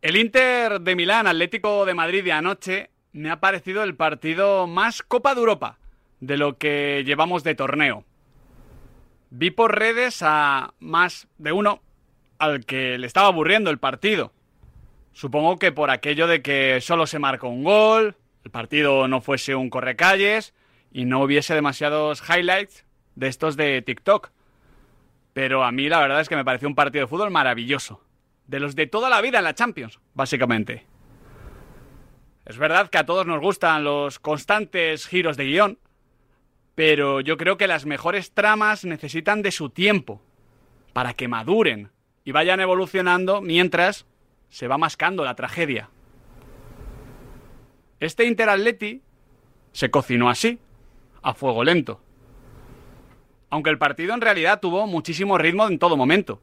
El Inter de Milán, Atlético de Madrid de anoche, me ha parecido el partido más Copa de Europa de lo que llevamos de torneo. Vi por redes a más de uno al que le estaba aburriendo el partido. Supongo que por aquello de que solo se marcó un gol, el partido no fuese un correcalles y no hubiese demasiados highlights de estos de TikTok. Pero a mí la verdad es que me pareció un partido de fútbol maravilloso. De los de toda la vida en la Champions, básicamente. Es verdad que a todos nos gustan los constantes giros de guion, pero yo creo que las mejores tramas necesitan de su tiempo para que maduren y vayan evolucionando mientras se va mascando la tragedia. Este Inter Atleti se cocinó así, a fuego lento. Aunque el partido en realidad tuvo muchísimo ritmo en todo momento.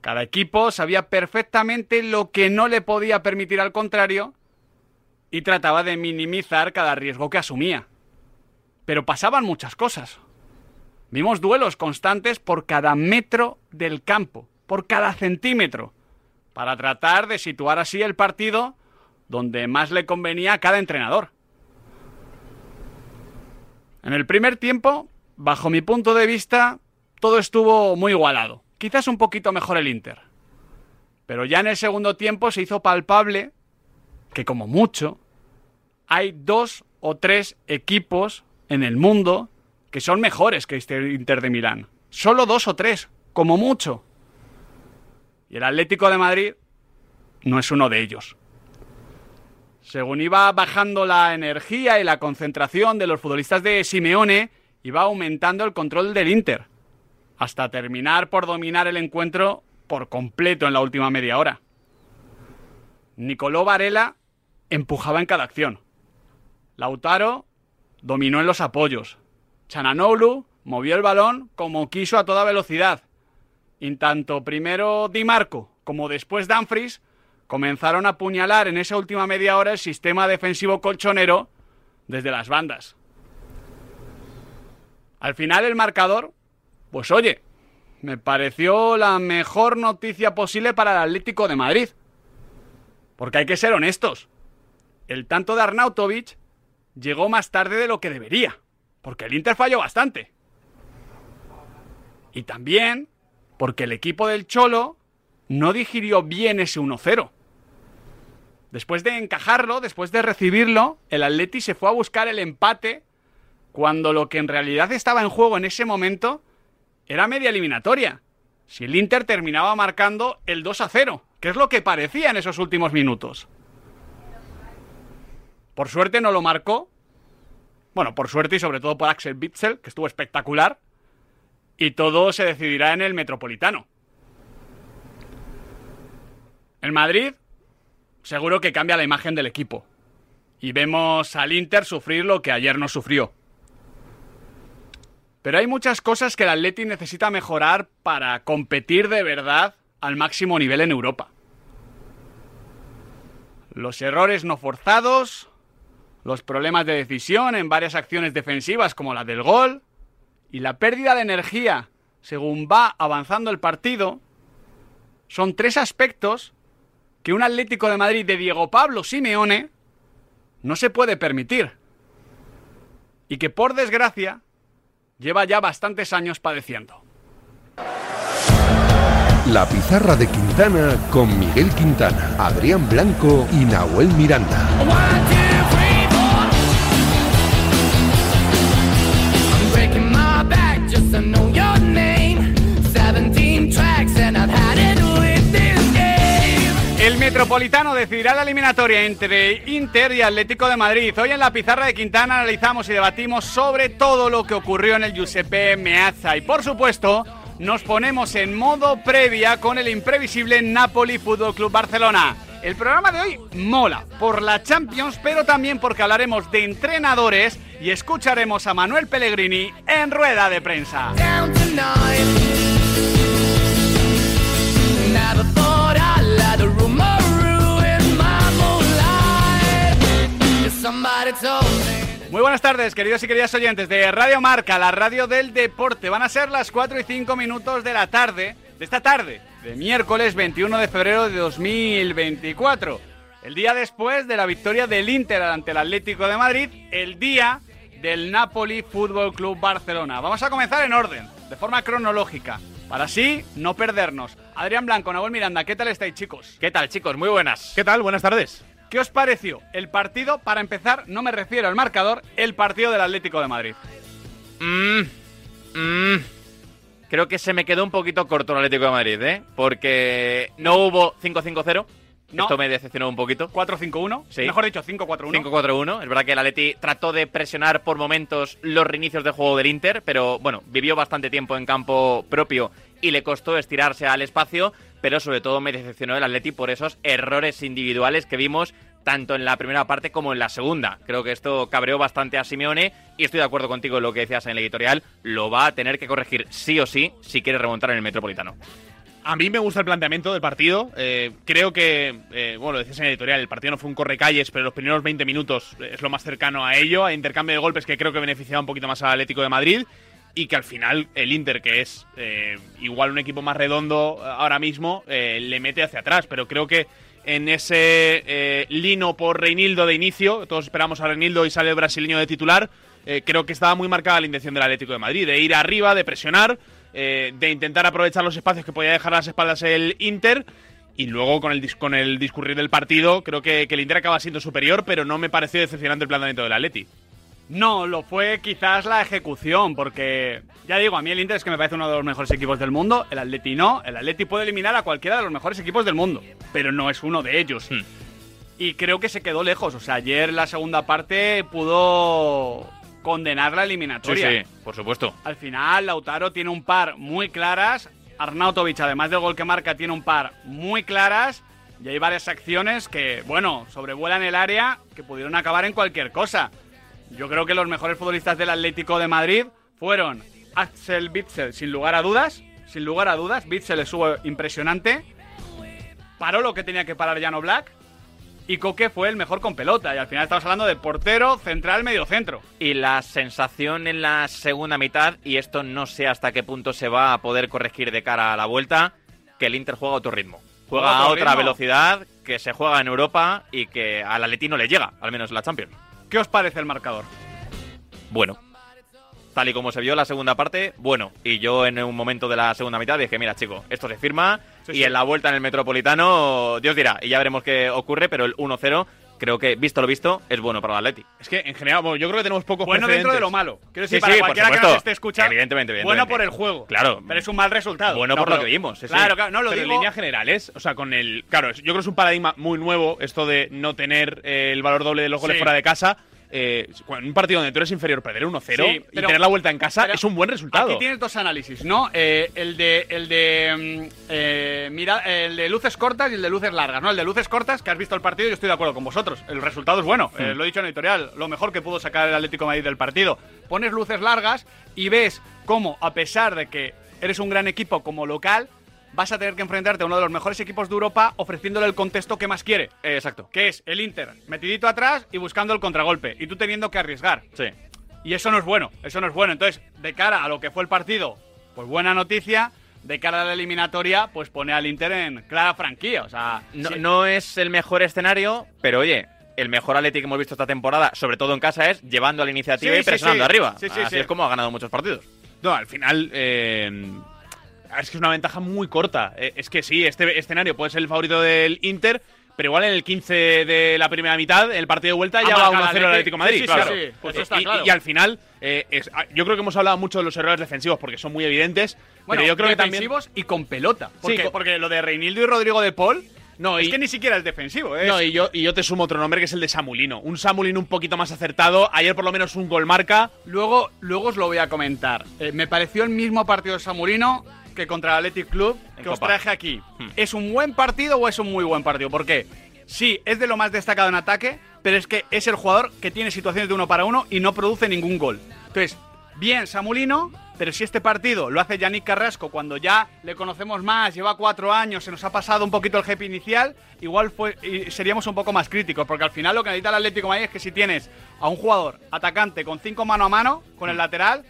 Cada equipo sabía perfectamente lo que no le podía permitir al contrario y trataba de minimizar cada riesgo que asumía. Pero pasaban muchas cosas. Vimos duelos constantes por cada metro del campo, por cada centímetro, para tratar de situar así el partido donde más le convenía a cada entrenador. En el primer tiempo, bajo mi punto de vista, todo estuvo muy igualado. Quizás un poquito mejor el Inter. Pero ya en el segundo tiempo se hizo palpable que como mucho hay dos o tres equipos en el mundo que son mejores que este Inter de Milán. Solo dos o tres, como mucho. Y el Atlético de Madrid no es uno de ellos. Según iba bajando la energía y la concentración de los futbolistas de Simeone, iba aumentando el control del Inter, hasta terminar por dominar el encuentro por completo en la última media hora. Nicolò Varela empujaba en cada acción. Lautaro dominó en los apoyos. Chananoglu movió el balón como quiso a toda velocidad. Y tanto primero Di Marco como después Danfries comenzaron a apuñalar en esa última media hora el sistema defensivo colchonero desde las bandas. Al final el marcador, pues oye, me pareció la mejor noticia posible para el Atlético de Madrid. Porque hay que ser honestos. El tanto de Arnautovic llegó más tarde de lo que debería, porque el Inter falló bastante. Y también porque el equipo del Cholo no digirió bien ese 1-0. Después de encajarlo, después de recibirlo, el Atleti se fue a buscar el empate cuando lo que en realidad estaba en juego en ese momento era media eliminatoria. Si el Inter terminaba marcando el 2 a 0, que es lo que parecía en esos últimos minutos. Por suerte no lo marcó. Bueno, por suerte y sobre todo por Axel Bitzel, que estuvo espectacular. Y todo se decidirá en el Metropolitano. El Madrid seguro que cambia la imagen del equipo. Y vemos al Inter sufrir lo que ayer no sufrió. Pero hay muchas cosas que el Atleti necesita mejorar para competir de verdad al máximo nivel en Europa. Los errores no forzados, los problemas de decisión en varias acciones defensivas como la del gol y la pérdida de energía según va avanzando el partido son tres aspectos que un Atlético de Madrid de Diego Pablo Simeone no se puede permitir y que por desgracia lleva ya bastantes años padeciendo. La pizarra de Quintana con Miguel Quintana, Adrián Blanco y Nahuel Miranda. Metropolitano decidirá la eliminatoria entre Inter y Atlético de Madrid. Hoy en la pizarra de Quintana analizamos y debatimos sobre todo lo que ocurrió en el Giuseppe Meazza y por supuesto nos ponemos en modo previa con el imprevisible Napoli Fútbol Club Barcelona. El programa de hoy mola por la Champions, pero también porque hablaremos de entrenadores y escucharemos a Manuel Pellegrini en rueda de prensa. Muy buenas tardes, queridos y queridas oyentes de Radio Marca, la radio del deporte. Van a ser las 4 y 5 minutos de la tarde, de esta tarde, de miércoles 21 de febrero de 2024. El día después de la victoria del Inter ante el Atlético de Madrid, el día del Napoli Fútbol Club Barcelona. Vamos a comenzar en orden, de forma cronológica, para así no perdernos. Adrián Blanco, Nahuel Miranda, ¿qué tal estáis, chicos? ¿Qué tal, chicos? Muy buenas. ¿Qué tal? Buenas tardes. ¿Qué os pareció el partido? Para empezar, no me refiero al marcador, el partido del Atlético de Madrid. Mmm. Mmm. Creo que se me quedó un poquito corto el Atlético de Madrid, ¿eh? Porque no hubo 5-5-0. No. Esto me decepcionó un poquito. 4-5-1, Sí. mejor dicho, 5-4-1. 5-4-1. Es verdad que el Atleti trató de presionar por momentos los reinicios de juego del Inter, pero bueno, vivió bastante tiempo en campo propio y le costó estirarse al espacio, pero sobre todo me decepcionó el Atleti por esos errores individuales que vimos tanto en la primera parte como en la segunda. Creo que esto cabreó bastante a Simeone y estoy de acuerdo contigo en lo que decías en el editorial, lo va a tener que corregir sí o sí si quiere remontar en el Metropolitano. A mí me gusta el planteamiento del partido. Eh, creo que, eh, bueno, lo decías en el editorial, el partido no fue un correcalles, pero los primeros 20 minutos es lo más cercano a ello, a intercambio de golpes que creo que beneficiaba un poquito más al Atlético de Madrid. Y que al final el Inter, que es eh, igual un equipo más redondo ahora mismo, eh, le mete hacia atrás. Pero creo que en ese eh, lino por Reinildo de inicio, todos esperamos a Reinildo y sale el brasileño de titular, eh, creo que estaba muy marcada la intención del Atlético de Madrid, de ir arriba, de presionar, eh, de intentar aprovechar los espacios que podía dejar a las espaldas el Inter. Y luego con el, con el discurrir del partido, creo que, que el Inter acaba siendo superior, pero no me pareció decepcionante el planteamiento del Atleti. No, lo fue quizás la ejecución, porque ya digo, a mí el Inter es que me parece uno de los mejores equipos del mundo, el Atleti no, el Atleti puede eliminar a cualquiera de los mejores equipos del mundo, pero no es uno de ellos. Hmm. Y creo que se quedó lejos, o sea, ayer la segunda parte pudo condenar la Sí, eliminatoria. sí, por supuesto. Al final, Lautaro tiene un par muy claras. Arnautovic, además del gol que marca, tiene un par muy claras. Y hay varias acciones que, bueno, sobrevuelan el área que pudieron acabar en cualquier cosa. Yo creo que los mejores futbolistas del Atlético de Madrid fueron Axel Bitzel, sin lugar a dudas. Sin lugar a dudas, Bitzel estuvo impresionante. Paró lo que tenía que parar Jano Black. Y Coque fue el mejor con pelota. Y al final estamos hablando de portero, central, medio centro. Y la sensación en la segunda mitad, y esto no sé hasta qué punto se va a poder corregir de cara a la vuelta, que el Inter juega a otro ritmo. Juega Juega a otra ritmo. velocidad que se juega en Europa y que al Atleti no le llega, al menos en la Champions. ¿Qué os parece el marcador? Bueno. Tal y como se vio la segunda parte, bueno. Y yo en un momento de la segunda mitad dije, mira chico, esto se firma Sí, y sí. en la vuelta en el Metropolitano, Dios dirá, y ya veremos qué ocurre, pero el 1-0 creo que, visto lo visto, es bueno para el Atleti. Es que en general, bueno, yo creo que tenemos pocos Bueno dentro de lo malo. Quiero decir, Sí, para sí, cualquiera que nos esté escuchando. Evidentemente, Bueno por el juego. Claro. Pero es un mal resultado. Bueno No, por lo que vimos, sí. Claro, claro, no lo pero digo. en líneas generales, o sea, con el. Claro, yo creo que es un paradigma muy nuevo esto de no tener eh, el valor doble de los goles Sí. fuera de casa. Eh, en un partido donde tú eres inferior, perder 1-0 Sí, y tener la vuelta en casa es un buen resultado. Aquí tienes dos análisis, ¿no? Eh, el de el de mm, eh, mira, el de luces cortas y el de luces largas, ¿no? El de luces cortas, que has visto el partido, yo estoy de acuerdo con vosotros. El resultado es bueno, eh, lo he dicho en editorial, lo mejor que pudo sacar el Atlético de Madrid del partido. Pones luces largas y ves cómo, a pesar de que eres un gran equipo como local, vas a tener que enfrentarte a uno de los mejores equipos de Europa ofreciéndole el contexto que más quiere. Eh, exacto. Que es el Inter, metidito atrás y buscando el contragolpe. Y tú teniendo que arriesgar. Sí. Y eso no es bueno, eso no es bueno. Entonces, de cara a lo que fue el partido, pues buena noticia. De cara a la eliminatoria, pues pone al Inter en clara franquía. O sea, No, sí. no es el mejor escenario, pero oye, el mejor Atleti que hemos visto esta temporada, sobre todo en casa, es llevando a la iniciativa Sí, y presionando sí. arriba. Sí, sí, Así sí. es como ha ganado muchos partidos. No, al final. eh, es que es una ventaja muy corta. Eh, es que sí, este escenario puede ser el favorito del Inter, pero igual en el 15 de la primera mitad, en el partido de vuelta, Ah, ya va marca 1-0 el el Atlético. De Madrid. Sí, sí, claro. sí, pues Eh, está y, claro. y al final, eh, es- ah, yo creo que hemos hablado mucho de los errores defensivos porque son muy evidentes. Bueno, pero yo creo que también. defensivos y con pelota. Porque, con- porque lo de Reinildo y Rodrigo de Paul No, es y- que ni siquiera es defensivo. Es, No, y yo, y yo te sumo otro nombre que es el de Samulino. Un Samulino un poquito más acertado. Ayer por lo menos un gol marca. Luego, luego os lo voy a comentar. Eh, me pareció el mismo partido de Samurino que contra el Athletic Club En que os traje aquí. Hmm. ¿Es un buen partido o es un muy buen partido? ¿Por qué? Sí, es de lo más destacado en ataque, pero es que es el jugador que tiene situaciones de uno para uno y no produce ningún gol. Entonces, bien Samulino, pero si este partido lo hace Yannick Carrasco cuando ya le conocemos más, lleva cuatro años, se nos ha pasado un poquito el hype inicial, igual fue, seríamos un poco más críticos, porque al final lo que necesita el Atlético de Madrid es que si tienes a un jugador atacante con cinco mano a mano, con el lateral,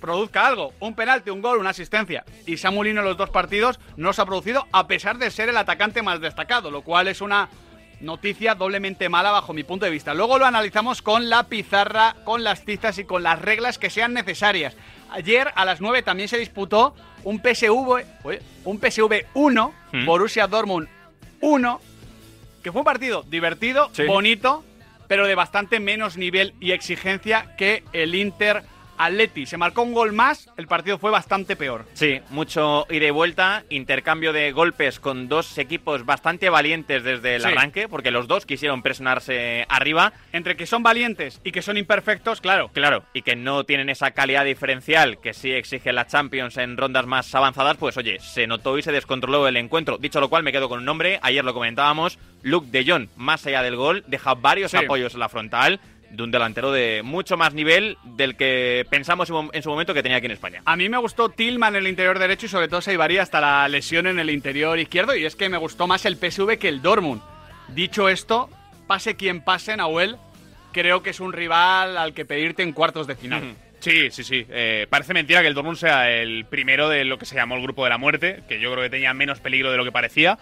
produzca algo. Un penalti, un gol, una asistencia. Y Samulino en los dos partidos no se ha producido a pesar de ser el atacante más destacado, lo cual es una noticia doblemente mala bajo mi punto de vista. Luego lo analizamos con la pizarra, con las tizas y con las reglas que sean necesarias. Ayer a las 9 también se disputó un PSV, un PSV 1, Mm. Borussia Dortmund 1, que fue un partido divertido, Sí. bonito, pero de bastante menos nivel y exigencia que el Inter Atleti. Se marcó un gol más, el partido fue bastante peor. Sí, mucho ida y vuelta, intercambio de golpes con dos equipos bastante valientes desde el Sí. arranque, porque los dos quisieron presionarse arriba, Entre que son valientes y que son imperfectos, claro. claro, y que no tienen esa calidad diferencial que sí exige la Champions en rondas más avanzadas, pues oye, se notó y se descontroló el encuentro. Dicho lo cual, me quedo con un nombre, ayer lo comentábamos, Luke de Jong, más allá del gol, deja varios Sí. apoyos en la frontal de un delantero de mucho más nivel del que pensamos en su momento que tenía aquí en España. A mí me gustó Tillman en el interior derecho y sobre todo Saibarí hasta la lesión en el interior izquierdo y es que me gustó más el PSV que el Dortmund. Dicho esto, pase quien pase, Nahuel, creo que es un rival al que pedirte en cuartos de final. Sí, sí, sí. Eh, parece mentira que el Dortmund sea el primero de lo que se llamó el grupo de la muerte, que yo creo que tenía menos peligro de lo que parecía.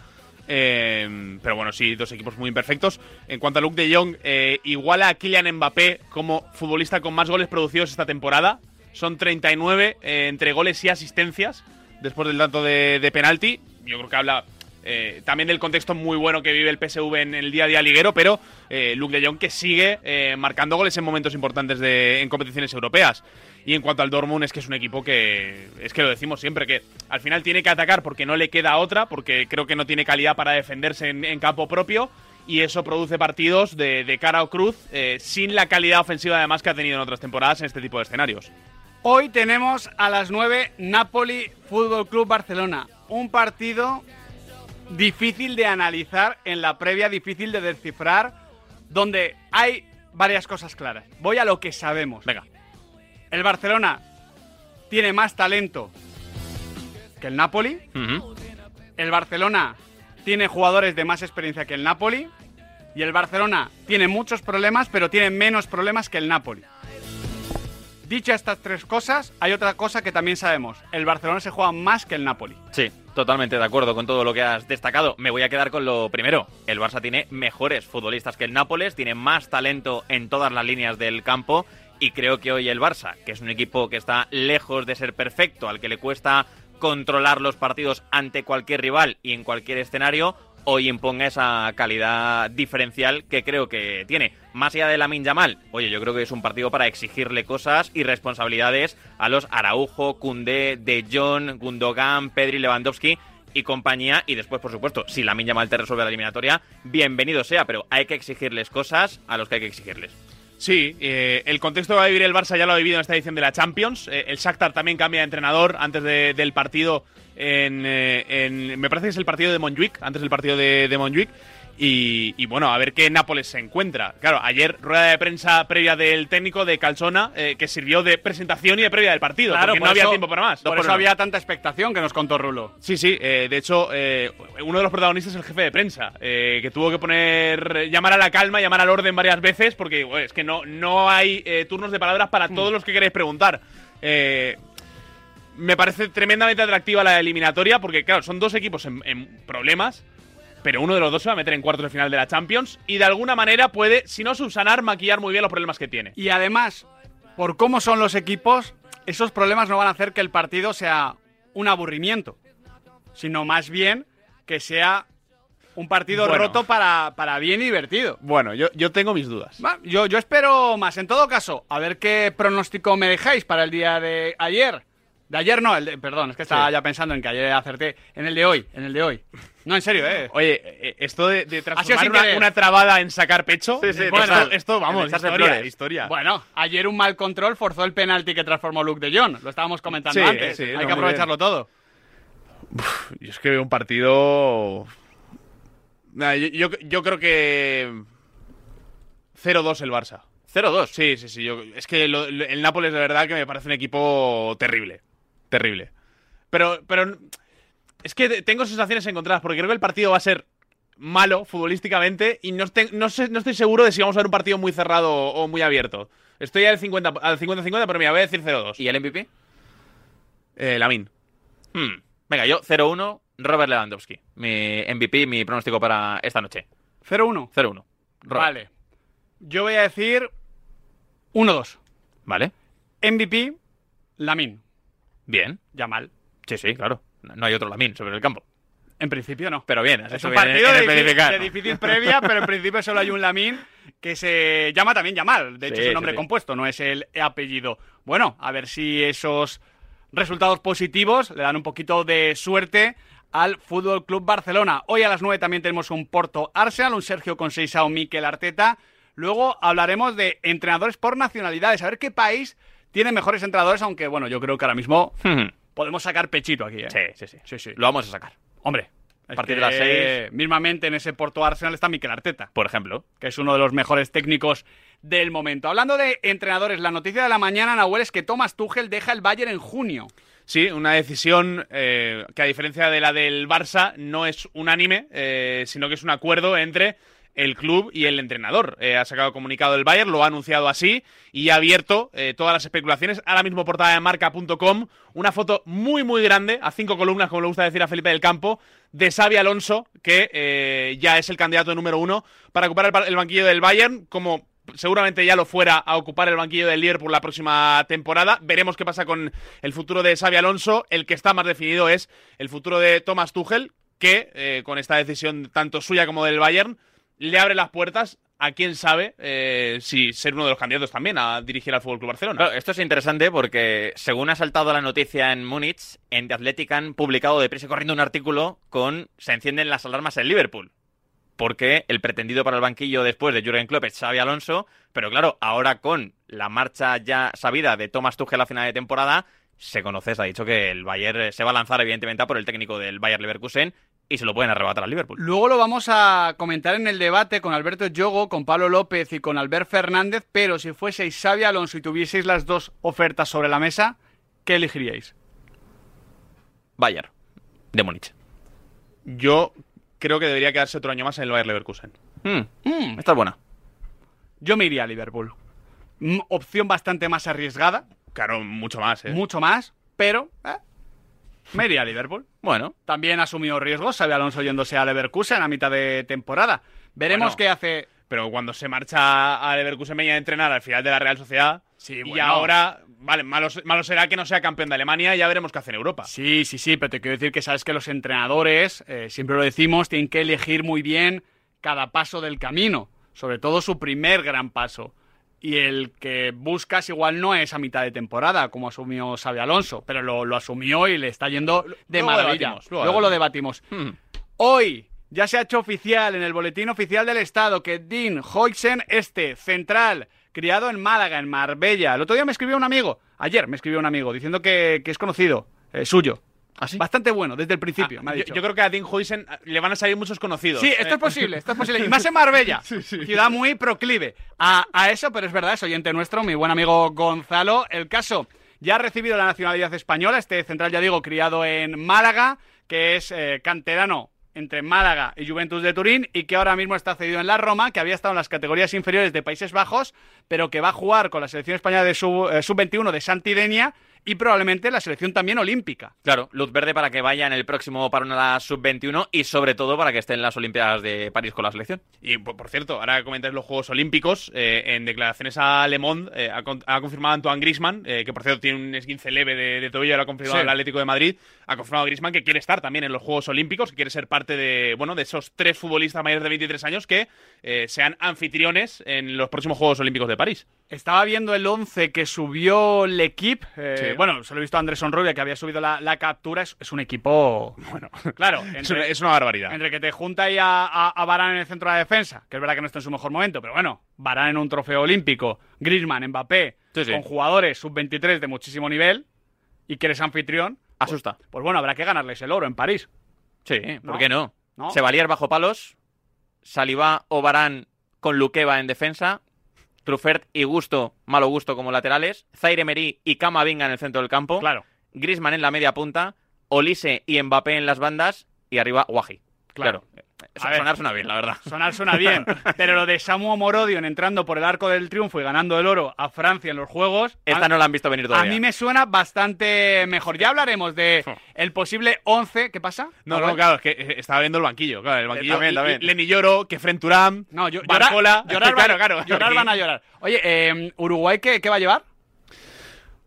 Eh, pero bueno, sí, dos equipos muy imperfectos. En cuanto a Luke de Jong, eh, iguala a Kylian Mbappé como futbolista con más goles producidos esta temporada. Son 39 eh, entre goles y asistencias después del tanto de, de penalti. Yo creo que habla eh, también del contexto muy bueno que vive el PSV en el día a día liguero, pero eh, Luke de Jong que sigue eh, marcando goles en momentos importantes de, en competiciones europeas. Y en cuanto al Dortmund, es que es un equipo que, es que lo decimos siempre, que al final tiene que atacar porque no le queda otra, porque creo que no tiene calidad para defenderse en, en campo propio, y eso produce partidos de, de cara o cruz, eh, sin la calidad ofensiva además que ha tenido en otras temporadas en este tipo de escenarios. Hoy tenemos a las 9 Napoli Fútbol Club Barcelona. Un partido difícil de analizar en la previa, difícil de descifrar, donde hay varias cosas claras. Voy a lo que sabemos. Venga. El Barcelona tiene más talento que el Napoli. El Barcelona tiene jugadores de más experiencia que el Napoli. Y el Barcelona tiene muchos problemas, pero tiene menos problemas que el Napoli. Dicho estas tres cosas, hay otra cosa que también sabemos. El Barcelona se juega más que el Napoli. Sí, totalmente de acuerdo con todo lo que has destacado. Me voy a quedar con lo primero. El Barça tiene mejores futbolistas que el Nápoles, tiene más talento en todas las líneas del campo y creo que hoy el Barça, que es un equipo que está lejos de ser perfecto, al que le cuesta controlar los partidos ante cualquier rival y en cualquier escenario, hoy imponga esa calidad diferencial que creo que tiene. Más allá de la Yamal, oye, yo creo que es un partido para exigirle cosas y responsabilidades a los Araujo, Koundé, De Jong, Gundogan, Pedri, Lewandowski y compañía. Y después, por supuesto, si la Yamal te resuelve la eliminatoria, bienvenido sea, pero hay que exigirles cosas a los que hay que exigirles. Sí, eh, el contexto que va a vivir el Barça ya lo ha vivido en esta edición de la Champions. Eh, el Shakhtar también cambia de entrenador antes de- del partido en, eh, en- Me parece que es el partido de Montjuic, antes del partido de, de Montjuic. Y, y bueno, a ver qué Nápoles se encuentra. Claro, ayer rueda de prensa previa del técnico de Calzona, eh, que sirvió de presentación y de previa del partido, porque no había tiempo para más. Por por eso uno. había tanta expectación que nos contó Rulo. Sí, sí. eh, de hecho, eh, uno de los protagonistas es el jefe de prensa, que tuvo que poner, llamar a la calma, llamar al orden varias veces, porque bueno, es que no, no hay turnos de palabras para todos los que queréis preguntar. Eh, me parece tremendamente atractiva la eliminatoria, porque claro, son dos equipos en, en problemas, pero uno de los dos se va a meter en cuartos de final de la Champions y de alguna manera puede, si no subsanar, maquillar muy bien los problemas que tiene. Y además, por cómo son los equipos, esos problemas no van a hacer que el partido sea un aburrimiento, sino más bien que sea un partido Bueno. roto para, para bien y divertido. Bueno, yo, yo tengo mis dudas. Va, Yo, yo espero más. En todo caso, a ver qué pronóstico me dejáis para el día de ayer. De ayer no, el de- perdón, es que estaba Sí. ya pensando en que ayer acerté. En el de hoy, en el de hoy. No, en serio, ¿eh? Oye, eh, esto de, de Ha sido transformar una, una trabada en sacar pecho, Sí, sí, bueno, esto, esto, vamos, historia, historia. Bueno, ayer un mal control forzó el penalti que transformó Luke de Jong. Lo estábamos comentando Sí, antes. sí, Hay no, que aprovecharlo todo. Yo es que veo un partido... Nah, yo, yo- yo creo que... 0-2 el Barça. 0-2. Sí, sí, sí. yo- es que lo- el Nápoles de verdad que me parece un equipo terrible. Terrible. Pero, pero es que te- tengo sensaciones encontradas porque creo que el partido va a ser malo futbolísticamente y no, estoy- no, sé- no estoy seguro de si vamos a ver un partido muy cerrado o muy abierto. Estoy al 50 al 50-50, pero mira, voy a decir 0-2. ¿Y el MVP? Eh, Lamin. Hmm. Venga, yo 0-1, Robert Lewandowski. Mi MVP, mi pronóstico para esta noche. 0-1. 0-1. Robert. Vale. Yo voy a decir 1-2. Vale. MVP, Lamin. Bien. Yamal. Sí, sí, claro. No hay otro Lamin sobre el campo. En principio no. Pero bien, Es un partido de, de difícil previa, pero en principio solo hay un Lamin que se llama también Yamal. De hecho, Sí, es un nombre sí. compuesto, no es el apellido. Bueno, a ver si esos resultados positivos le dan un poquito de suerte al Fútbol Club Barcelona. Hoy a las 9 también tenemos un Porto Arsenal, un Sergio Conceição, Mikel Arteta. Luego hablaremos de entrenadores por nacionalidades, a ver qué país tiene mejores entrenadores, aunque bueno, yo creo que ahora mismo podemos sacar pechito aquí. ¿eh? Sí, sí, sí, Sí, sí. Lo vamos a sacar. Hombre, A partir de las seis. Mismamente en ese Porto Arsenal está Mikel Arteta, Por ejemplo. que es uno de los mejores técnicos del momento. Hablando de entrenadores, la noticia de la mañana, Nahuel, es que Thomas Tuchel deja el Bayern en junio. Sí, una decisión eh, que a diferencia de la del Barça no es unánime, eh, sino que es un acuerdo entre el club y el entrenador. Eh, ha sacado comunicado el Bayern, lo ha anunciado así y ha abierto eh, todas las especulaciones. Ahora mismo portada de marca.com, una foto muy muy grande, a cinco columnas, como le gusta decir a Felipe del Campo, de Xavi Alonso, que eh, ya es el candidato número uno para ocupar el, ba- el banquillo del Bayern, como seguramente ya lo fuera a ocupar el banquillo del Liverpool la próxima temporada. Veremos qué pasa con el futuro de Xavi Alonso. El que está más definido es el futuro de Thomas Tuchel, que con esta decisión tanto suya como del Bayern le abre las puertas a quién sabe eh, si ser uno de los candidatos también a dirigir al Fútbol Club Barcelona. Claro, esto es interesante porque, según ha saltado la noticia en Múnich, en The Athletic han publicado deprisa y corriendo un artículo con se encienden las alarmas en Liverpool. Porque el pretendido para el banquillo después de Jurgen Klopp es Xavi Alonso, pero claro, ahora con la marcha ya sabida de Thomas Tuchel a final de temporada, se conoce, se ha dicho que el Bayern se va a lanzar evidentemente a por el técnico del Bayern Leverkusen y se lo pueden arrebatar al Liverpool. Luego lo vamos a comentar en el debate con Alberto Yogo, con Pablo López y con Albert Fernández, pero si fueseis Xavi Alonso y tuvieseis las dos ofertas sobre la mesa, ¿qué elegiríais? Bayern, de Múnich. Yo creo que debería quedarse otro año más en el Bayern Leverkusen. Hmm, Mm, esta es buena. yo me iría a Liverpool. Mm, opción bastante más arriesgada, Claro, mucho más, ¿eh? mucho más, pero eh, me iría a Liverpool. Bueno, También asumió riesgos, Xavi Alonso yéndose a Leverkusen a mitad de temporada. Veremos Bueno. qué hace. Pero cuando se marcha a Leverkusen venía a entrenar al final de la Real Sociedad. Sí, y bueno. ahora, vale, malo, malo será que no sea campeón de Alemania y ya veremos qué hace en Europa. Sí, sí, sí, pero te quiero decir que sabes que los entrenadores, eh, siempre lo decimos, tienen que elegir muy bien cada paso del camino, sobre todo su primer gran paso. Y el que buscas igual no es a mitad de temporada, como asumió Xavi Alonso, pero lo, lo asumió y le está yendo de Luego maravilla. debatimos, luego luego lo debatimos. hmm, Hoy ya se ha hecho oficial en el boletín oficial del Estado que Dean Hoysen, este central, criado en Málaga, en Marbella. El otro día me escribió un amigo, ayer me escribió un amigo, diciendo que, que es conocido, eh, suyo. ¿Ah, sí? Bastante bueno, desde el principio, Ah, me ha yo, dicho. yo creo que a Dean Huysen le van a salir muchos conocidos. Sí, esto Eh, es posible, esto es posible. Y más en Marbella, ciudad muy proclive a, a eso, pero es verdad, es oyente nuestro, mi buen amigo Gonzalo. El caso ya ha recibido la nacionalidad española, este central, ya digo, criado en Málaga, que es eh, canterano entre Málaga y Juventus de Turín y que ahora mismo está cedido en la Roma, que había estado en las categorías inferiores de Países Bajos, pero que va a jugar con la selección española de sub- eh, sub-21 de Santidenia y probablemente la selección también olímpica. Claro, luz verde para que vaya en el próximo parón a la sub-21 y sobre todo para que esté en las Olimpiadas de París con la selección. Y por, cierto, ahora que comentáis los Juegos Olímpicos, eh, en declaraciones a Le Monde eh, ha, con- ha confirmado Antoine Griezmann, eh, que por cierto tiene un esguince leve de, de tobillo, lo ha confirmado Sí. el Atlético de Madrid, ha confirmado Griezmann que quiere estar también en los Juegos Olímpicos, que quiere ser parte de, bueno, de esos tres futbolistas mayores de 23 años que eh, sean anfitriones en los próximos Juegos Olímpicos de París. Estaba viendo el 11 que subió el equipo. Sí. Bueno, se lo he visto a Andrés Onrubia que había subido la, la captura. Es, es un equipo. Bueno, claro. Es una, Entre, es una barbaridad. entre que te junta ahí a, a, a Varane en el centro de la defensa, que es verdad que no está en su mejor momento, pero bueno, Varane en un trofeo olímpico, Griezmann, Mbappé, Sí, sí. con jugadores sub-23 de muchísimo nivel, y que eres anfitrión, Asusta. pues bueno, habrá que ganarles el oro en París. Sí, ¿por ¿No? qué no? ¿No? Sevalier bajo palos, Salivá o Barán con Luqueva en defensa, Truffert y Gusto, malo gusto como laterales, Zaire Emery y Camavinga en el centro del campo, Claro. Griezmann en la media punta, Olise y Mbappé en las bandas y arriba Guaji. Claro. A sonar suena bien, la verdad. Sonar suena bien, pero lo de Samu Morodion entrando por el arco del triunfo y ganando el oro a Francia en los Juegos... Esta a- no la han visto venir A todavía. mí me suena bastante mejor. Ya hablaremos de el posible 11. ¿Qué pasa? No, no, claro, es que eh, estaba viendo el banquillo. Claro, el banquillo. también, también. Lenny Lloro, que Turam, No, yo, Barcola. llorar, llorar, claro, claro. llorar van a llorar. Oye, eh, ¿Uruguay qué, qué va a llevar?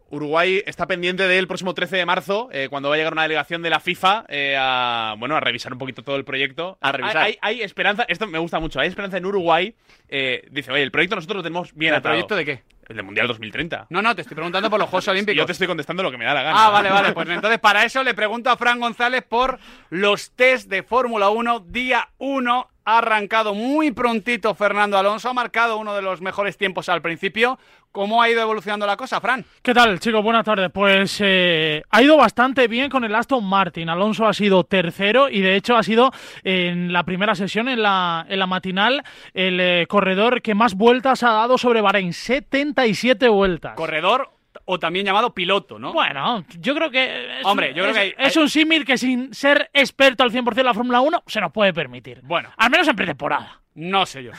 Uruguay está pendiente del próximo 13 de marzo, eh, cuando va a llegar una delegación de la FIFA eh, a, bueno, a revisar un poquito todo el proyecto. A revisar. Hay, hay- hay esperanza, esto me gusta mucho, hay esperanza en Uruguay. eh, dice, oye, el proyecto nosotros lo tenemos bien ¿El atado. proyecto de qué? El del Mundial 2030. No, no, te estoy preguntando por los Juegos Olímpicos. yo te estoy contestando lo que me da la gana. Ah, vale, vale. Pues entonces para eso le pregunto a Fran González por los test de Fórmula 1, día 1. Ha arrancado muy prontito Fernando Alonso, ha marcado uno de los mejores tiempos al principio. ¿Cómo ha ido evolucionando la cosa, Fran? ¿Qué tal, chicos? Buenas tardes. Pues eh, ha ido bastante bien con el Aston Martin. Alonso ha sido tercero y de hecho ha sido en la primera sesión, en la, en la matinal, el eh, corredor que más vueltas ha dado sobre Bahrein. 77 vueltas. Corredor o también llamado piloto, ¿no? Bueno, yo creo que es, Hombre, yo creo es- que hay- es un símil que sin ser experto al 100% en la Fórmula 1 se nos puede permitir. Bueno. Al menos en pretemporada. No sé yo.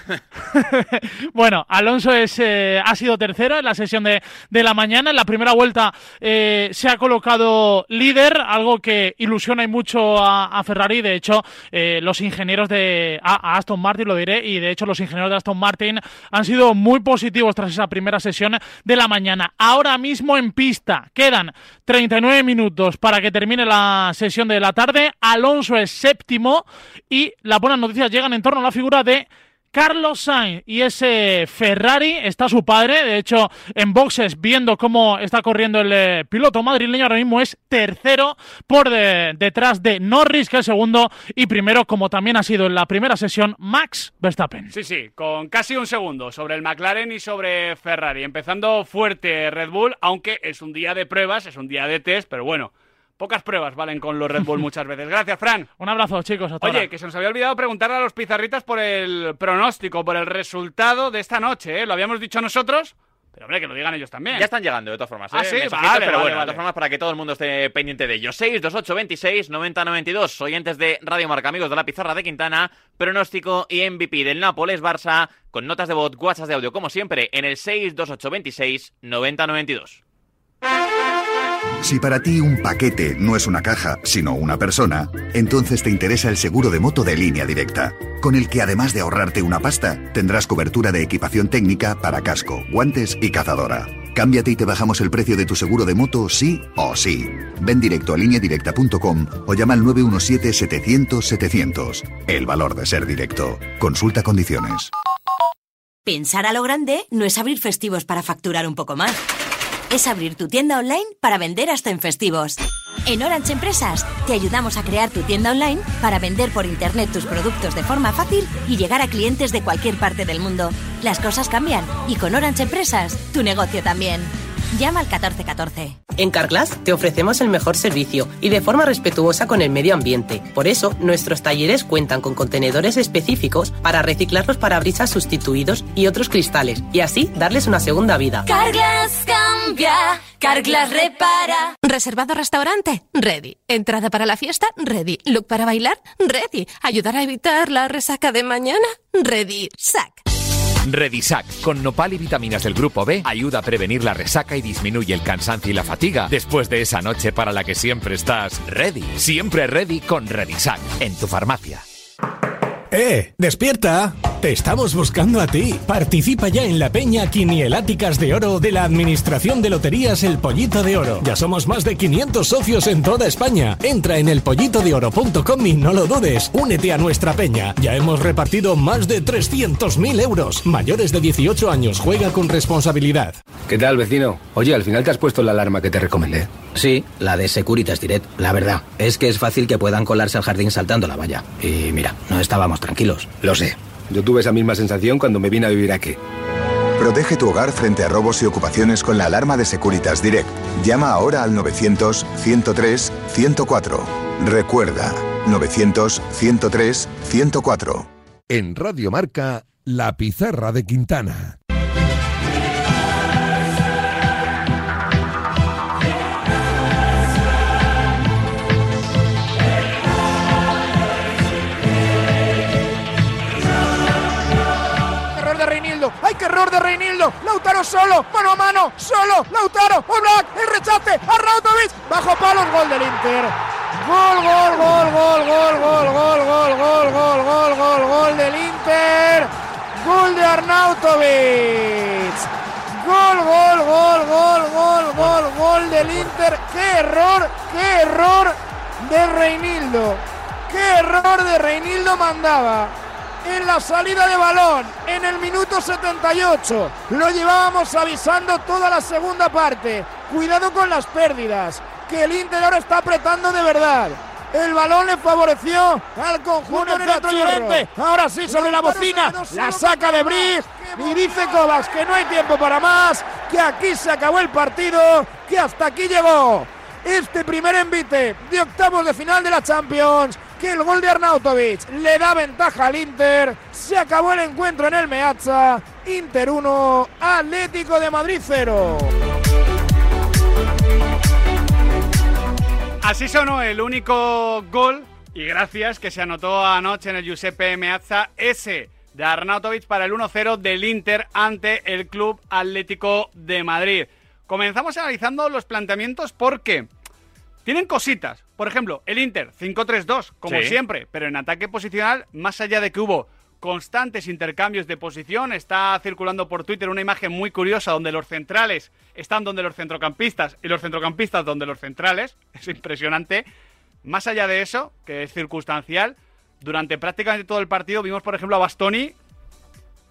bueno, Alonso eh, ha sido tercero en la sesión de, de la mañana. En la primera vuelta eh, se ha colocado líder, algo que ilusiona y mucho a, Ferrari. De hecho, eh, los ingenieros de Aston Martin, lo diré, y de hecho los ingenieros de Aston Martin han sido muy positivos tras esa primera sesión de la mañana. Ahora mismo en pista quedan 39 minutos para que termine la sesión de la tarde. Alonso es séptimo y las buenas noticias llegan en torno a la figura de Carlos Sainz y ese Ferrari está su padre, de hecho en boxes viendo cómo está corriendo el eh, piloto madrileño ahora mismo es tercero por de- detrás de Norris que es segundo y primero como también ha sido en la primera sesión Max Verstappen. Sí, sí, con casi un segundo sobre el McLaren y sobre Ferrari. Empezando fuerte Red Bull, aunque es un día de pruebas, es un día de test, pero bueno, pocas pruebas valen con los Red Bull muchas veces. Gracias, Fran. Un abrazo chicos, hasta Oye, ahora. que se nos había olvidado preguntarle a los pizarritas por el pronóstico, por el resultado de esta noche, ¿eh? Lo habíamos dicho nosotros, pero hombre, que lo digan ellos también. Ya están llegando, de todas formas. Ah, ¿eh? sí, Mensajitos, vale, pero vale, bueno, vale. de todas formas, para que todo el mundo esté pendiente de ellos. 628 26 90 92. Oyentes de Radio Marca, amigos de la pizarra de Quintana. Pronóstico y MVP del Nápoles Barça. Con notas de voz, WhatsApp de audio, como siempre, en el 628 26 90 92. Si para ti un paquete no es una caja, sino una persona, entonces te interesa el seguro de moto de línea directa, con el que además de ahorrarte una pasta, tendrás cobertura de equipación técnica para casco, guantes y cazadora. Cámbiate y te bajamos el precio de tu seguro de moto sí o sí. Ven directo a lineadirecta.com o llama al 917-700-700. El valor de ser directo. Consulta condiciones. Pensar a lo grande no es abrir festivos para facturar un poco más. Es abrir tu tienda online para vender hasta en festivos. En Orange Empresas te ayudamos a crear tu tienda online para vender por internet tus productos de forma fácil y llegar a clientes de cualquier parte del mundo. Las cosas cambian y con Orange Empresas tu negocio también. Llama al 1414. En Carglass te ofrecemos el mejor servicio y de forma respetuosa con el medio ambiente. Por eso, nuestros talleres cuentan con contenedores específicos para reciclar los parabrisas sustituidos y otros cristales y así darles una segunda vida. Carglass cambia, Carglass repara. ¿Reservado restaurante? Ready. ¿Entrada para la fiesta? Ready. ¿Look para bailar? Ready. ¿Ayudar a evitar la resaca de mañana? Ready. Sac. Redisac, con nopal y vitaminas del grupo B, ayuda a prevenir la resaca y disminuye el cansancio y la fatiga después de esa noche para la que siempre estás ready. Siempre ready con Redisac, en tu farmacia. ¡Eh! ¡Despierta! Te estamos buscando a ti. Participa ya en la peña Quinieláticas de Oro de la Administración de Loterías El Pollito de Oro. Ya somos más de 500 socios en toda España. Entra en elpollitodeoro.com y no lo dudes. Únete a nuestra peña. Ya hemos repartido más de 300.000 euros. Mayores de 18 años, juega con responsabilidad. ¿Qué tal, vecino? Oye, al final te has puesto la alarma que te recomendé. Sí, la de Securitas Direct. La verdad, es que es fácil que puedan colarse al jardín saltando la valla. Y mira, no estábamos tranquilos. Lo sé. Yo tuve esa misma sensación cuando me vine a vivir aquí. Protege tu hogar frente a robos y ocupaciones con la alarma de Securitas Direct. Llama ahora al 900-103-104. Recuerda, 900-103-104. En Radio Marca, La Pizarra de Quintana. Error de Reinildo. Lautaro solo, mano a mano, solo. Lautaro, Oblak, el rechace. Arnautovic, bajo palos, gol del Inter. Gol, gol, gol, gol, gol, gol, gol, gol, gol, gol, gol, gol, gol del Inter. Gol de Arnautovic. Gol, gol, gol, gol, gol, gol, gol del Inter. ¡Qué error! ¡Qué error de Reinildo! ¡Qué error de Reinildo mandaba! En la salida de balón, en el minuto 78. Lo llevábamos avisando toda la segunda parte. Cuidado con las pérdidas, que el Inter ahora está apretando de verdad. El balón le favoreció al conjunto Llorente. Ahora sí, sobre la bocina. La saca de Briz. Y dice Kovacs que no hay tiempo para más. Que aquí se acabó el partido. Que hasta aquí llegó este primer envite de octavos de final de la Champions. Que el gol de Arnautovic le da ventaja al Inter. Se acabó el encuentro en el Meazza. Inter 1, Atlético de Madrid 0. Así sonó el único gol y gracias que se anotó anoche en el Giuseppe Meazza ese de Arnautovic para el 1-0 del Inter ante el Club Atlético de Madrid. Comenzamos analizando los planteamientos porque tienen cositas. Por ejemplo, el Inter 5-3-2, como Sí. siempre, pero en ataque posicional, más allá de que hubo constantes intercambios de posición, está circulando por Twitter una imagen muy curiosa donde los centrales están donde los centrocampistas y los centrocampistas donde los centrales. Es impresionante. Más allá de eso, que es circunstancial, durante prácticamente todo el partido vimos, por ejemplo, a Bastoni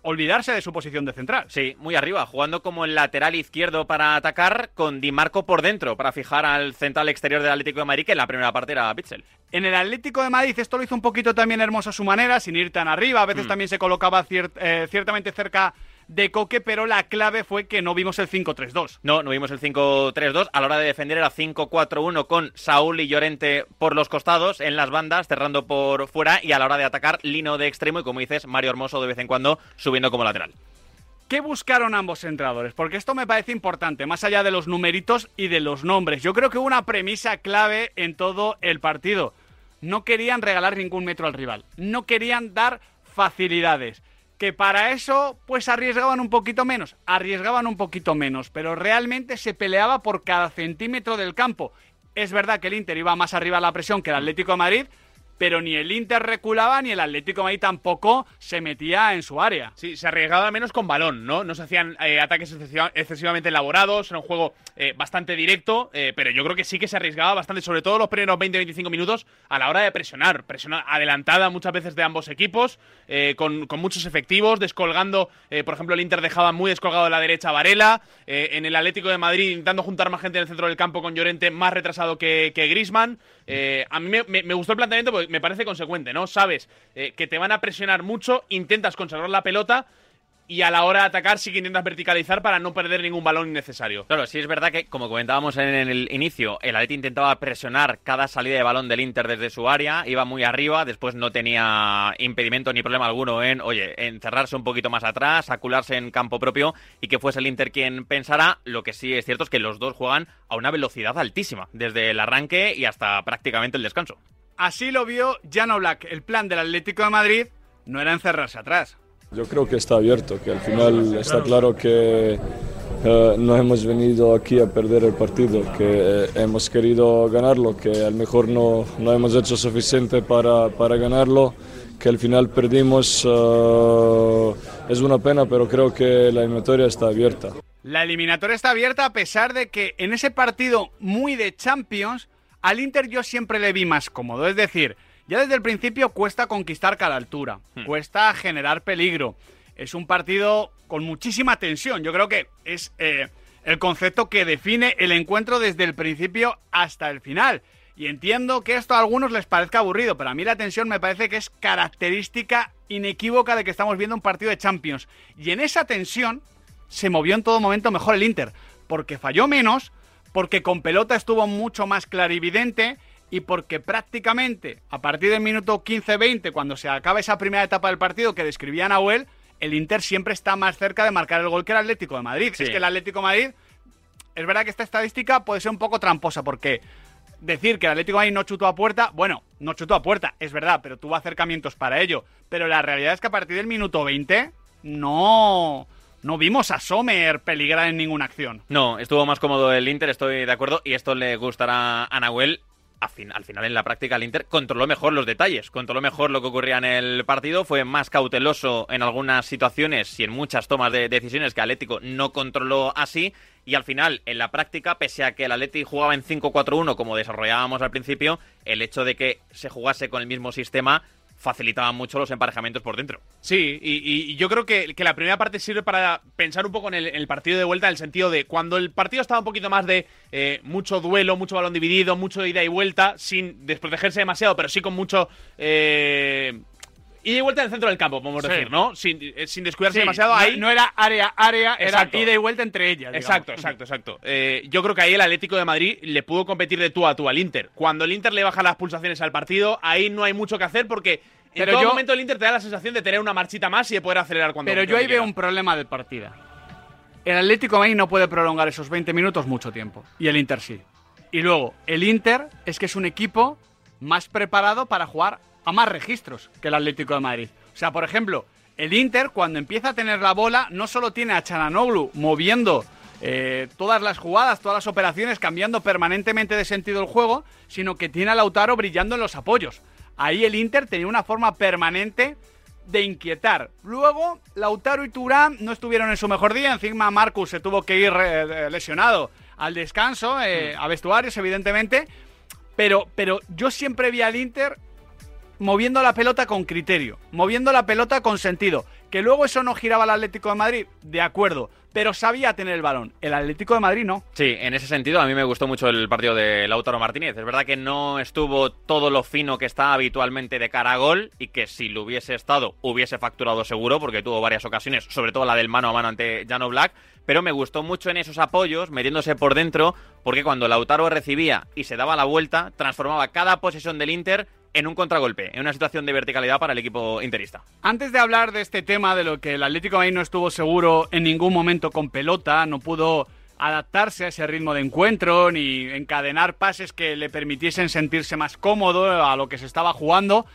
olvidarse de su posición de central. Sí, muy arriba, jugando como el lateral izquierdo para atacar, con Di Marco por dentro, para fijar al central exterior del Atlético de Madrid, que en la primera parte era Pitzel. En el Atlético de Madrid esto lo hizo un poquito también hermoso a su manera, sin ir tan arriba. A veces Mm. también se colocaba cier- eh, ciertamente cerca de Coque, pero la clave fue que no vimos el 5-3-2. No, no vimos el 5-3-2. A la hora de defender era 5-4-1 con Saúl y Llorente por los costados, en las bandas, cerrando por fuera. Y a la hora de atacar, Lino de extremo y, como dices, Mario Hermoso de vez en cuando subiendo como lateral. ¿Qué buscaron ambos entrenadores? Porque esto me parece importante, más allá de los numeritos y de los nombres. Yo creo que hubo una premisa clave en todo el partido. No querían regalar ningún metro al rival. No querían dar facilidades. Que para eso, pues arriesgaban un poquito menos. Arriesgaban un poquito menos. Pero realmente se peleaba por cada centímetro del campo. Es verdad que el Inter iba más arriba a la presión que el Atlético de Madrid. Pero ni el Inter reculaba ni el Atlético de Madrid tampoco se metía en su área. Sí, se arriesgaba menos con balón, ¿no? No se hacían eh, ataques excesiva- excesivamente elaborados, era un juego eh, bastante directo, eh, pero yo creo que sí que se arriesgaba bastante, sobre todo los primeros 20-25 minutos, a la hora de presionar. Presión adelantada muchas veces de ambos equipos, con, muchos efectivos, descolgando, por ejemplo, el Inter dejaba muy descolgado de la derecha a Varela, en el Atlético de Madrid intentando juntar más gente en el centro del campo con Llorente más retrasado que, que Grisman. a mí me- me gustó el planteamiento porque me parece consecuente, ¿no? Sabes eh, que te van a presionar mucho, intentas conservar la pelota y a la hora de atacar sí que intentas verticalizar para no perder ningún balón innecesario. Claro, sí es verdad que, como comentábamos en el inicio, el Atleti intentaba presionar cada salida de balón del Inter desde su área, iba muy arriba, después no tenía impedimento ni problema alguno en, oye, encerrarse un poquito más atrás, acularse en campo propio y que fuese el Inter quien pensara. Lo que sí es cierto es que los dos juegan a una velocidad altísima, desde el arranque y hasta prácticamente el descanso. Así lo vio Jan Oblak. El plan del Atlético de Madrid no era encerrarse atrás. Yo creo que está abierto, que al final está claro que eh, no hemos venido aquí a perder el partido, que eh, hemos querido ganarlo, que a lo mejor no, no hemos hecho suficiente para, para ganarlo, que al final perdimos. eh, es una pena, pero creo que la eliminatoria está abierta. La eliminatoria está abierta a pesar de que en ese partido muy de Champions, al Inter yo siempre le vi más cómodo. Es decir, ya desde el principio cuesta conquistar cada altura, cuesta generar peligro. Es un partido con muchísima tensión. Yo creo que es eh, el concepto que define el encuentro desde el principio hasta el final. Y entiendo que esto a algunos les parezca aburrido, pero a mí la tensión me parece que es característica inequívoca de que estamos viendo un partido de Champions. Y en esa tensión se movió en todo momento mejor el Inter, porque falló menos, porque con pelota estuvo mucho más clarividente y porque prácticamente a partir del minuto 15-20, cuando se acaba esa primera etapa del partido que describía Nahuel, el Inter siempre está más cerca de marcar el gol que el Atlético de Madrid. Sí. Es que el Atlético de Madrid, es verdad que esta estadística puede ser un poco tramposa, porque decir que el Atlético de Madrid no chutó a puerta, bueno, no chutó a puerta, es verdad, pero tuvo acercamientos para ello. Pero la realidad es que a partir del minuto 20 no, no vimos a Sommer peligrar en ninguna acción. No, estuvo más cómodo el Inter, estoy de acuerdo, y esto le gustará a Nahuel. Al, al final, en la práctica, el Inter controló mejor los detalles, controló mejor lo que ocurría en el partido, fue más cauteloso en algunas situaciones y en muchas tomas de decisiones que Atlético no controló así. Y al final, en la práctica, pese a que el Atleti jugaba en 5-4-1, como desarrollábamos al principio, el hecho de que se jugase con el mismo sistema facilitaba mucho los emparejamientos por dentro. Sí, y, yo creo que, que la primera parte sirve para pensar un poco en el, en el partido de vuelta, en el sentido de cuando el partido estaba un poquito más de eh, mucho duelo, mucho balón dividido, mucho ida y vuelta, sin desprotegerse demasiado, pero sí con mucho. Eh, ida y vuelta en el centro del campo, podemos Sí. decir, ¿no? Sin, eh, sin descuidarse Sí, demasiado. no- ahí no era área, área, era Exacto. ida y vuelta entre ellas. digamos. Exacto, exacto, exacto. Eh, yo creo que ahí el Atlético de Madrid le pudo competir de tú a tú al Inter. Cuando el Inter le baja las pulsaciones al partido, ahí no hay mucho que hacer porque en Pero todo yo- momento el Inter te da la sensación de tener una marchita más y de poder acelerar cuando Pero yo ahí veo un problema del partido. El Atlético de Madrid no puede prolongar esos 20 minutos mucho tiempo. Y el Inter sí. Y luego, el Inter es que es un equipo más preparado para jugar a más registros que el Atlético de Madrid. O sea, por ejemplo, el Inter cuando empieza a tener la bola no solo tiene a Charanoglu moviendo eh, todas las jugadas, todas las operaciones, cambiando permanentemente de sentido el juego, sino que tiene a Lautaro brillando en los apoyos. Ahí el Inter tenía una forma permanente de inquietar. Luego, Lautaro y Turán no estuvieron en su mejor día. Encima, Marcus se tuvo que ir eh, lesionado al descanso, eh, a vestuarios, evidentemente. Pero, pero yo siempre vi al Inter moviendo la pelota con criterio, moviendo la pelota con sentido. Que luego eso no giraba al Atlético de Madrid, de acuerdo, pero sabía tener el balón. El Atlético de Madrid no. Sí, en ese sentido a mí me gustó mucho el partido de Lautaro Martínez. Es verdad que no estuvo todo lo fino que está habitualmente de cara a gol y que si lo hubiese estado hubiese facturado seguro porque tuvo varias ocasiones, sobre todo la del mano a mano ante Jano Black, pero me gustó mucho en esos apoyos, metiéndose por dentro, porque cuando Lautaro recibía y se daba la vuelta, transformaba cada posesión del Inter en un contragolpe, en una situación de verticalidad para el equipo interista. Antes de hablar de este tema, de lo que el Atlético de Madrid no estuvo seguro en ningún momento con pelota, no pudo adaptarse a ese ritmo de encuentro ni encadenar pases que le permitiesen sentirse más cómodo a lo que se estaba jugando,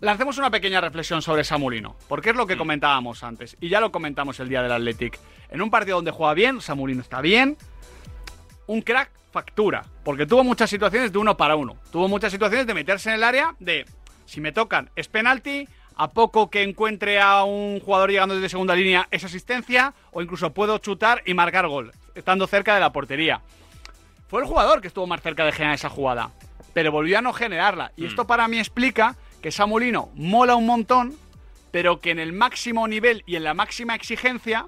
lancemos una pequeña reflexión sobre Samulino, porque es lo que comentábamos antes, y ya lo comentamos el día del Athletic. En un partido donde juega bien, Samulino está bien, un crack factura, porque tuvo muchas situaciones de uno para uno. Tuvo muchas situaciones de meterse en el área de, si me tocan, es penalti, a poco que encuentre a un jugador llegando desde segunda línea, es asistencia, o incluso puedo chutar y marcar gol, estando cerca de la portería. Fue el jugador que estuvo más cerca de generar esa jugada, pero volvió a no generarla. Y esto para mí explica que Samulino mola un montón, pero que en el máximo nivel y en la máxima exigencia,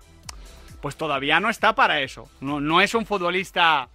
pues todavía no está para eso. No, no es un futbolista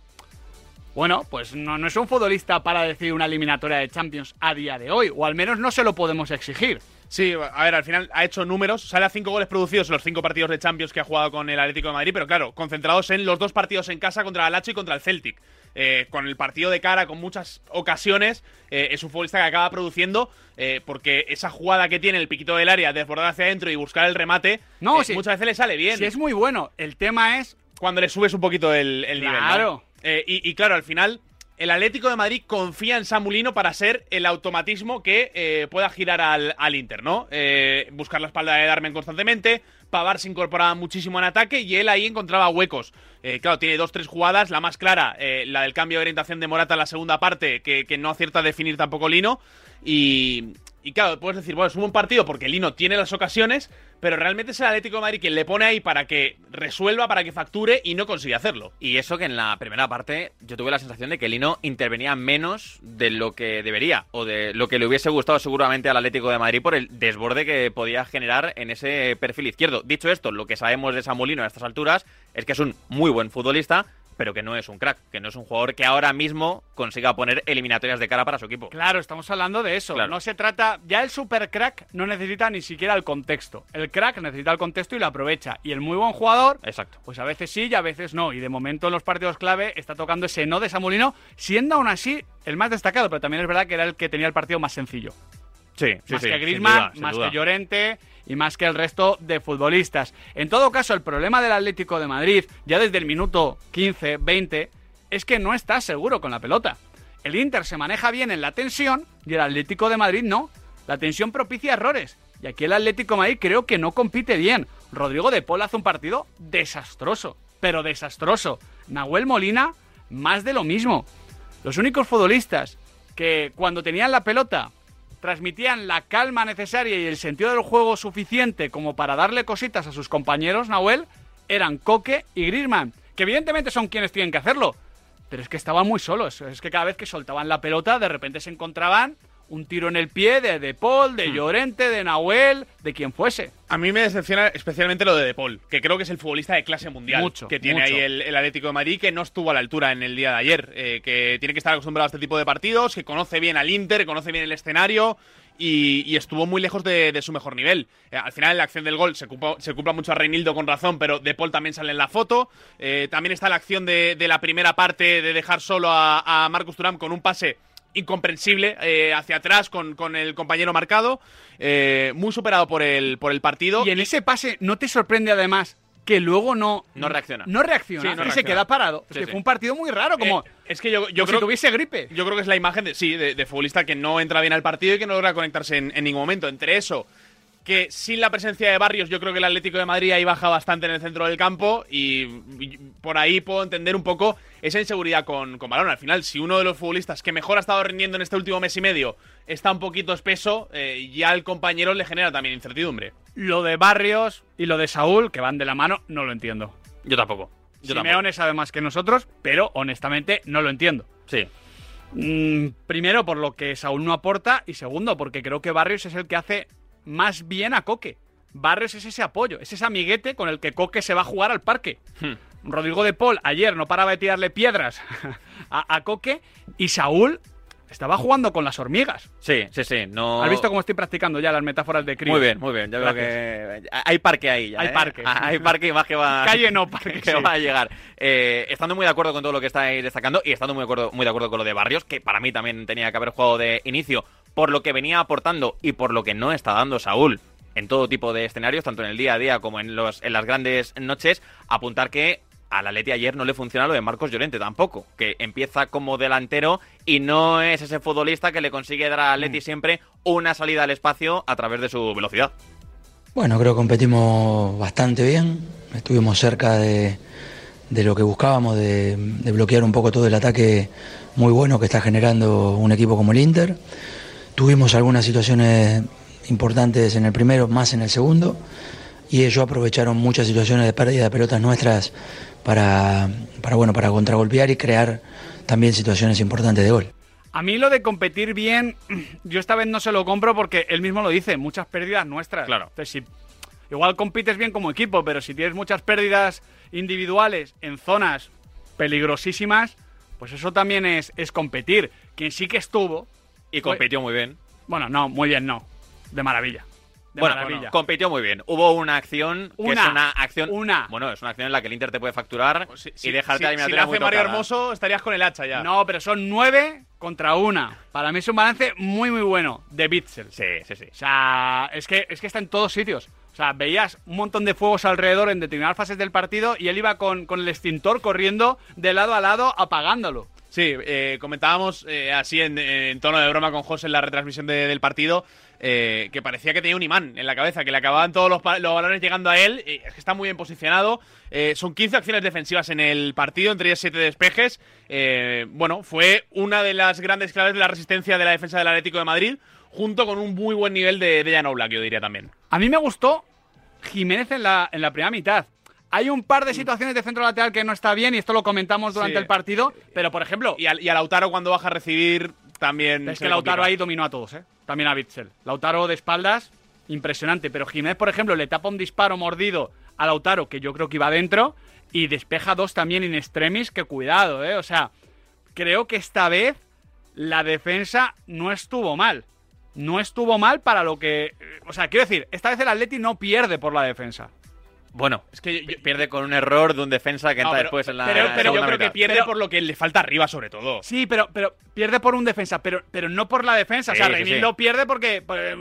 bueno, pues no, no es un futbolista para decir una eliminatoria de Champions a día de hoy, o al menos no se lo podemos exigir. Sí, a ver, al final ha hecho números, sale a cinco goles producidos en los cinco partidos de Champions que ha jugado con el Atlético de Madrid, pero claro, concentrados en los dos partidos en casa contra el Lacho y contra el Celtic. Eh, con el partido de cara, con muchas ocasiones, eh, es un futbolista que acaba produciendo, eh, porque esa jugada que tiene el piquito del área, desbordar hacia adentro y buscar el remate, No, sí. muchas veces le sale bien. Sí, es muy bueno. El tema es Cuando le subes un poquito el, el nivel. ¿no? Claro. Eh, y, y claro, al final, el Atlético de Madrid confía en Samulino para ser el automatismo que eh, pueda girar al, al Inter, ¿no? Eh, buscar la espalda de Darmen constantemente. Pavar se incorporaba muchísimo en ataque y él ahí encontraba huecos. Eh, claro, tiene dos, tres jugadas. La más clara, eh, la del cambio de orientación de Morata en la segunda parte, que, no acierta a definir tampoco Lino. Y, y claro, puedes decir, bueno, es un buen partido porque Lino tiene las ocasiones, pero realmente es el Atlético de Madrid quien le pone ahí para que resuelva, para que facture y no consigue hacerlo. Y eso que en la primera parte yo tuve la sensación de que Lino intervenía menos de lo que debería o de lo que le hubiese gustado seguramente al Atlético de Madrid por el desborde que podía generar en ese perfil izquierdo. Dicho esto, lo que sabemos de Samulino a estas alturas es que es un muy buen futbolista, pero que no es un crack, que no es un jugador que ahora mismo consiga poner eliminatorias de cara para su equipo. Claro, estamos hablando de eso. Claro. No se trata. Ya el super crack no necesita ni siquiera el contexto. El crack necesita el contexto y lo aprovecha. Y el muy buen jugador, Exacto. pues a veces sí y a veces no. Y de momento en los partidos clave está tocando ese no de Samulino, siendo aún así el más destacado, pero también es verdad que era el que tenía el partido más sencillo. Sí, sí, más sí, que Griezmann, duda, más que Llorente y más que el resto de futbolistas. En todo caso, el problema del Atlético de Madrid, ya desde el minuto 15, 20, es que no está seguro con la pelota. El Inter se maneja bien en la tensión y el Atlético de Madrid no. La tensión propicia errores. Y aquí el Atlético de Madrid creo que no compite bien. Rodrigo de Paul hace un partido desastroso, pero desastroso. Nahuel Molina, más de lo mismo. Los únicos futbolistas que cuando tenían la pelota transmitían la calma necesaria y el sentido del juego suficiente como para darle cositas a sus compañeros, Nahuel, eran Coque y Griezmann, que evidentemente son quienes tienen que hacerlo, pero es que estaban muy solos. Es que cada vez que soltaban la pelota, de repente se encontraban un tiro en el pie de De Paul, de Llorente, de Nahuel, de quien fuese. A mí me decepciona especialmente lo de De Paul, que creo que es el futbolista de clase mundial Mucho, que tiene mucho. ahí el, el Atlético de Madrid, que no estuvo a la altura en el día de ayer, eh, que tiene que estar acostumbrado a este tipo de partidos, que conoce bien al Inter, que conoce bien el escenario y, y estuvo muy lejos de, de su mejor nivel. Eh, al final, en la acción del gol se culpa, se culpa mucho a Reinildo con razón, pero De Paul también sale en la foto. Eh, también está la acción de, de la primera parte de dejar solo a, a Marcus Thuram con un pase incomprensible eh, hacia atrás con, con el compañero marcado, eh, muy superado por el, por el partido. Y en ese pase, ¿no te sorprende además que luego no... No reacciona. No reacciona, Sí, no y se queda parado. Es que sí. fue un partido muy raro, como... Eh, es que yo, yo creo si tuviese gripe. Yo creo que es la imagen de, sí, de, de futbolista que no entra bien al partido y que no logra conectarse en, en ningún momento. Entre eso, que sin la presencia de Barrios, yo creo que el Atlético de Madrid ahí baja bastante en el centro del campo y, por ahí puedo entender un poco esa inseguridad con, con balón. Al final, si uno de los futbolistas que mejor ha estado rindiendo en este último mes y medio está un poquito espeso, eh, ya al compañero le genera también incertidumbre. Lo de Barrios y lo de Saúl, que van de la mano, no lo entiendo. Yo tampoco. Yo Simeone sabe más que nosotros, pero honestamente no lo entiendo. Sí. Mm, primero, por lo que Saúl no aporta, y segundo, porque creo que Barrios es el que hace más bien a Coque. Barrios es ese apoyo, es ese amiguete con el que Coque se va a jugar al parque. Hmm. Rodrigo de Paul ayer no paraba de tirarle piedras a, a Coque y Saúl estaba jugando con las hormigas. Sí, sí, sí. No... ¿Has visto cómo estoy practicando ya las metáforas de Cris? Muy bien, muy bien. Ya veo que hay parque ahí. Ya, Hay ¿eh? parque. Hay parque y más que va. Calle no, parque, que sí. va a llegar. Eh, estando muy de acuerdo con todo lo que estáis destacando y estando muy de, acuerdo, muy de acuerdo con lo de Barrios, que para mí también tenía que haber jugado de inicio por lo que venía aportando y por lo que no está dando Saúl en todo tipo de escenarios, tanto en el día a día como en, los, en las grandes noches, apuntar que al Atleti ayer no le funciona lo de Marcos Llorente tampoco, que empieza como delantero y no es ese futbolista que le consigue dar al Atleti siempre una salida al espacio a través de su velocidad. Bueno, creo que competimos bastante bien. Estuvimos cerca de, de lo que buscábamos, de, de bloquear un poco todo el ataque muy bueno que está generando un equipo como el Inter. Tuvimos algunas situaciones importantes en el primero, más en el segundo, y ellos aprovecharon muchas situaciones de pérdida de pelotas nuestras para, para, bueno, para contragolpear y crear también situaciones importantes de gol. A mí lo de competir bien, yo esta vez no se lo compro porque él mismo lo dice, muchas pérdidas nuestras. Claro. Entonces, si, igual compites bien como equipo, pero si tienes muchas pérdidas individuales en zonas peligrosísimas, pues eso también es, es competir. Quien sí que estuvo... Y fue- compitió muy bien. Bueno, no, muy bien no. De maravilla. De bueno, maravilla. compitió muy bien. Hubo una acción que Una. es una acción. Una. Bueno, es una acción en la que el Inter te puede facturar y dejarte si, la si la muy hace Mario tocada. Hermoso, estarías con el hacha ya. No, pero son nueve contra una. Para mí es un balance muy, muy bueno de Bitzel. Sí, sí, sí. O sea, es que, es que está en todos sitios. O sea, veías un montón de fuegos alrededor en determinadas fases del partido y él iba con, con el extintor corriendo de lado a lado apagándolo. Sí, eh, comentábamos eh, así en, en tono de broma con José en la retransmisión de- del partido eh, que parecía que tenía un imán en la cabeza, que le acababan todos los, balones llegando a él. eh, es que está muy bien posicionado. Eh, son 15 acciones defensivas en el partido, entre ellas 7 despejes. Bueno, fue una de las grandes claves de la resistencia de la defensa del Atlético de Madrid, junto con un muy buen nivel de, de Jan Oblak, yo diría también. A mí me gustó Jiménez en la, en la primera mitad. Hay un par de situaciones de centro lateral que no está bien y esto lo comentamos durante Sí. el partido, pero por ejemplo... Y a, y a Lautaro cuando baja a recibir también... Es que Lautaro complica. ahí dominó a todos, ¿eh? También a Bitzel. Lautaro de espaldas, impresionante. Pero Jiménez, por ejemplo, le tapa un disparo mordido a Lautaro, que yo creo que iba adentro, y despeja dos también in extremis, que cuidado, ¿eh? O sea, creo que esta vez la defensa no estuvo mal. No estuvo mal para lo que... O sea, quiero decir, esta vez el Atleti no pierde por la defensa. Bueno, es que pierde con un error de un defensa que No, entra pero- después en la. pero, pero yo creo que pierde Pero- por lo que le falta arriba, sobre todo. Sí, pero, pero pierde por un defensa, pero, pero no por la defensa. o sea, Sí, sí. pierde porque pues,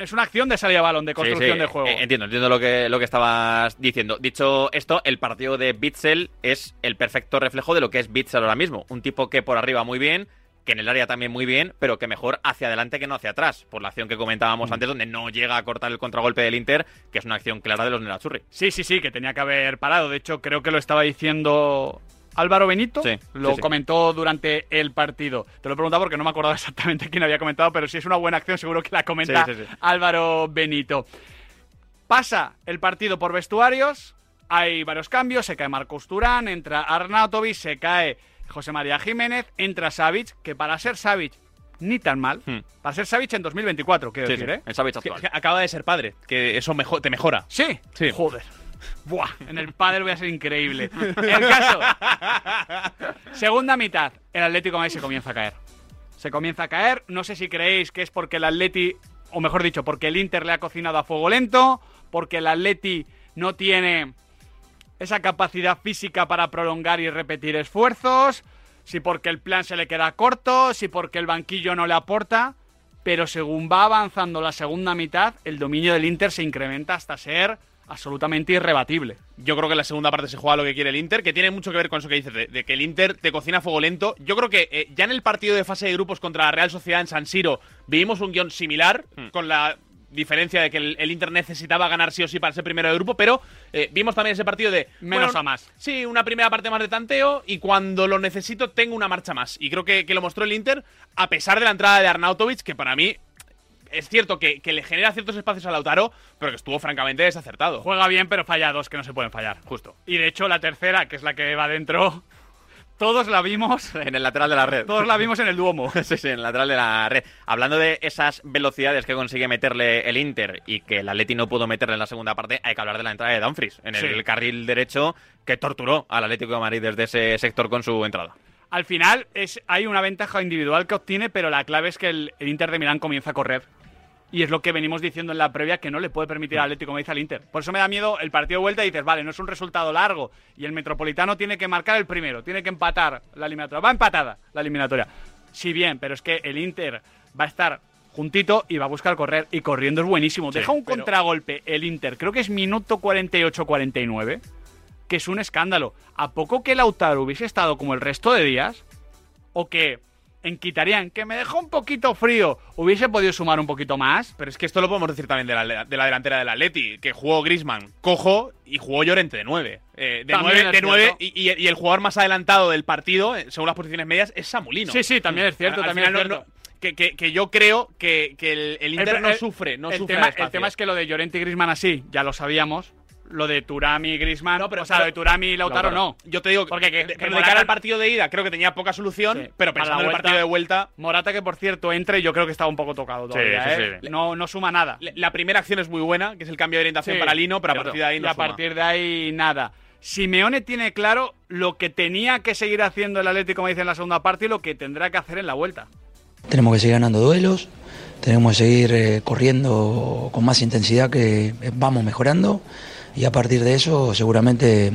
es una acción de salida a balón, de construcción sí, de juego. eh, Entiendo, entiendo lo que, lo que estabas diciendo. Dicho esto, el partido de Bitzel es el perfecto reflejo de lo que es Bitzel ahora mismo. Un tipo que por arriba muy bien, que en el área también muy bien, pero que mejor hacia adelante que no hacia atrás, por la acción que comentábamos antes, donde no llega a cortar el contragolpe del Inter, que es una acción clara de los Nerazzurri. Sí, sí, sí, que tenía que haber parado. De hecho, creo que lo estaba diciendo Álvaro Benito. Sí, lo sí, sí. comentó durante el partido. Te lo he preguntado porque no me acordaba exactamente quién había comentado, pero si es una buena acción, seguro que la comenta Sí, sí, sí. Álvaro Benito. Pasa el partido por vestuarios. Hay varios cambios. Se cae Marcos Turán, entra Arnautovic, se cae José María Jiménez, entra Savic, que para ser Savic ni tan mal. Para ser Savic en 2024, quiero Hmm. Sí, decir, sí, ¿eh? el Savic Que- actual. que acaba de ser padre, que eso mejo- te mejora. Sí, Sí. Joder. Buah, en el pádel voy a ser increíble. El caso. Segunda mitad, el Atlético de Madrid se comienza a caer. Se comienza a caer. No sé si creéis que es porque el Atleti, o mejor dicho, porque el Inter le ha cocinado a fuego lento, porque el Atleti no tiene esa capacidad física para prolongar y repetir esfuerzos, si porque el plan se le queda corto, si porque el banquillo no le aporta, pero según va avanzando la segunda mitad, el dominio del Inter se incrementa hasta ser absolutamente irrebatible. Yo creo que en la segunda parte se juega lo que quiere el Inter, que tiene mucho que ver con eso que dices, de, de que el Inter te cocina a fuego lento. Yo creo que eh, ya en el partido de fase de grupos contra la Real Sociedad en San Siro vivimos un guion similar, con la diferencia de que el, el Inter necesitaba ganar sí o sí para ser primero de grupo, pero eh, vimos también ese partido de... Menos a más. Sí, una primera parte más de tanteo y cuando lo necesito tengo una marcha más. Y creo que, que lo mostró el Inter, a pesar de la entrada de Arnautovic, que para mí es cierto que, que le genera ciertos espacios a Lautaro, pero que estuvo francamente desacertado. Juega bien, pero falla dos que no se pueden fallar. Justo. Y de hecho, la tercera, que es la que va dentro, todos la vimos. En el lateral de la red. Todos la vimos en el Duomo. Sí, sí, en el lateral de la red. Hablando de esas velocidades que consigue meterle el Inter y que el Atleti no pudo meterle en la segunda parte, hay que hablar de la entrada de Dumfries en el, Sí. carril derecho que torturó al Atlético de Madrid desde ese sector con su entrada. Al final es, hay una ventaja individual que obtiene, pero la clave es que el, el Inter de Milán comienza a correr. Y es lo que venimos diciendo en la previa, que no le puede permitir al Atlético Madrid al Inter. Por eso me da miedo el partido de vuelta y dices, vale, no es un resultado largo. Y el Metropolitano tiene que marcar el primero, tiene que empatar la eliminatoria. Va empatada la eliminatoria. Sí, bien, pero es que el Inter va a estar juntito y va a buscar correr. Y corriendo es buenísimo. Sí, Deja un pero- contragolpe el Inter, creo que es minuto 48-49 que es un escándalo. ¿A poco que Lautaro hubiese estado como el resto de días? ¿O que en Quitarían, que me dejó un poquito frío, hubiese podido sumar un poquito más? Pero es que esto lo podemos decir también de la, de la delantera del Atleti, que jugó Grisman cojo y jugó Llorente de 9. de También 9, es de y, el jugador más adelantado del partido, eh, según las posiciones medias, es Samulino. Sí, sí, también es cierto, Al- también es final no- cierto. no- que, que- que yo creo que, que el, el Inter El- no sufre, no el sufre tema, el tema es que lo de Llorente y Grisman así, ya lo sabíamos. Lo de Turami y Grisman, No, pero- o sea, lo de Turami y Lautaro, Lautaro. no. Yo te digo Porque que, pero de cara al partido de ida creo que tenía poca solución, Sí. pero Para pensando en el partido de vuelta, Morata que por cierto entre y yo creo que estaba un poco tocado todavía, sí, ¿eh? sí. No, no suma nada. la- primera acción es muy buena, que es el cambio de orientación Sí, para Lino, pero a partir de ahí Y a suma. partir de ahí nada. Simeone tiene claro lo que tenía que seguir haciendo el Atlético, como dice en la segunda parte, y lo que tendrá que hacer en la vuelta. Tenemos que seguir ganando duelos, tenemos que seguir eh, corriendo con más intensidad que vamos mejorando y a partir de eso seguramente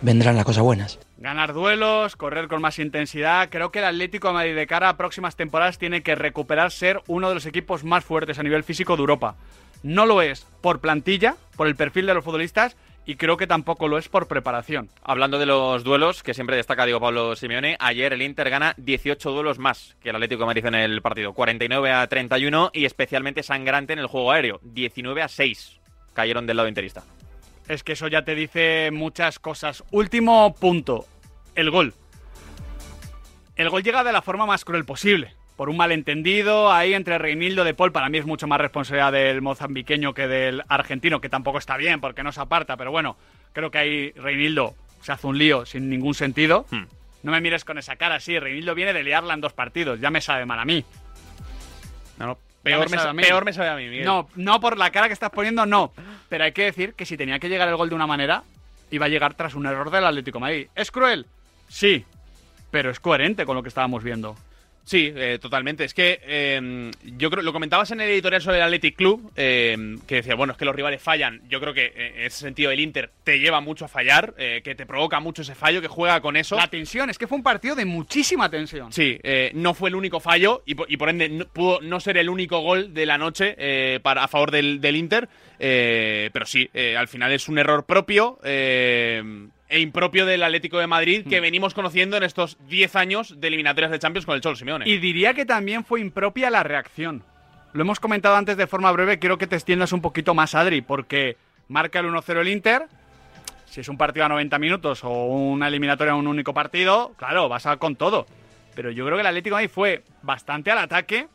vendrán las cosas buenas. Ganar duelos, correr con más intensidad. Creo que el Atlético de Madrid de cara a próximas temporadas tiene que recuperar ser uno de los equipos más fuertes a nivel físico de Europa. No lo es por plantilla, por el perfil de los futbolistas, y creo que tampoco lo es por preparación. Hablando de los duelos, que siempre destaca Diego Pablo Simeone, ayer el Inter gana 18 duelos más que el Atlético de Madrid en el partido. 49 a 31 y especialmente sangrante en el juego aéreo. 19 a 6 cayeron del lado interista. Es que eso ya te dice muchas cosas. Último punto, el gol. El gol llega de la forma más cruel posible. Por un malentendido ahí entre Reinildo de Paul, para mí es mucho más responsabilidad del mozambiqueño que del argentino, que tampoco está bien porque no se aparta, pero bueno, creo que ahí Reinildo se hace un lío sin ningún sentido. Hmm. No me mires con esa cara así, Reinildo viene de liarla en dos partidos, ya me sabe mal a mí. No, no, peor, me, sabe sa- a mí. peor me sabe a mí, Miguel. No, no por la cara que estás poniendo, no. Pero hay que decir que si tenía que llegar el gol de una manera, iba a llegar tras un error del Atlético de Madrid. ¿Es cruel? Sí. Pero es coherente con lo que estábamos viendo. Sí, eh, totalmente. Es que eh, yo creo, lo comentabas en el editorial sobre el Athletic Club, eh, que decía, bueno, es que los rivales fallan. Yo creo que eh, en ese sentido el Inter te lleva mucho a fallar, eh, que te provoca mucho ese fallo, que juega con eso. La tensión, es que fue un partido de muchísima tensión. Sí, eh, no fue el único fallo y, por- y por ende no- pudo no ser el único gol de la noche para, a favor del, del Inter, eh, pero sí, al final es un error propio. eh, e impropio del Atlético de Madrid que venimos conociendo en estos 10 años de eliminatorias de Champions con el Cholo Simeone. Y diría que también fue impropia la reacción. Lo hemos comentado antes de forma breve, quiero que te extiendas un poquito más, Adri, porque marca el 1-0 el Inter. Si es un partido a 90 minutos o una eliminatoria a un único partido, claro, vas a con todo. Pero yo creo que el Atlético Madrid fue bastante al ataque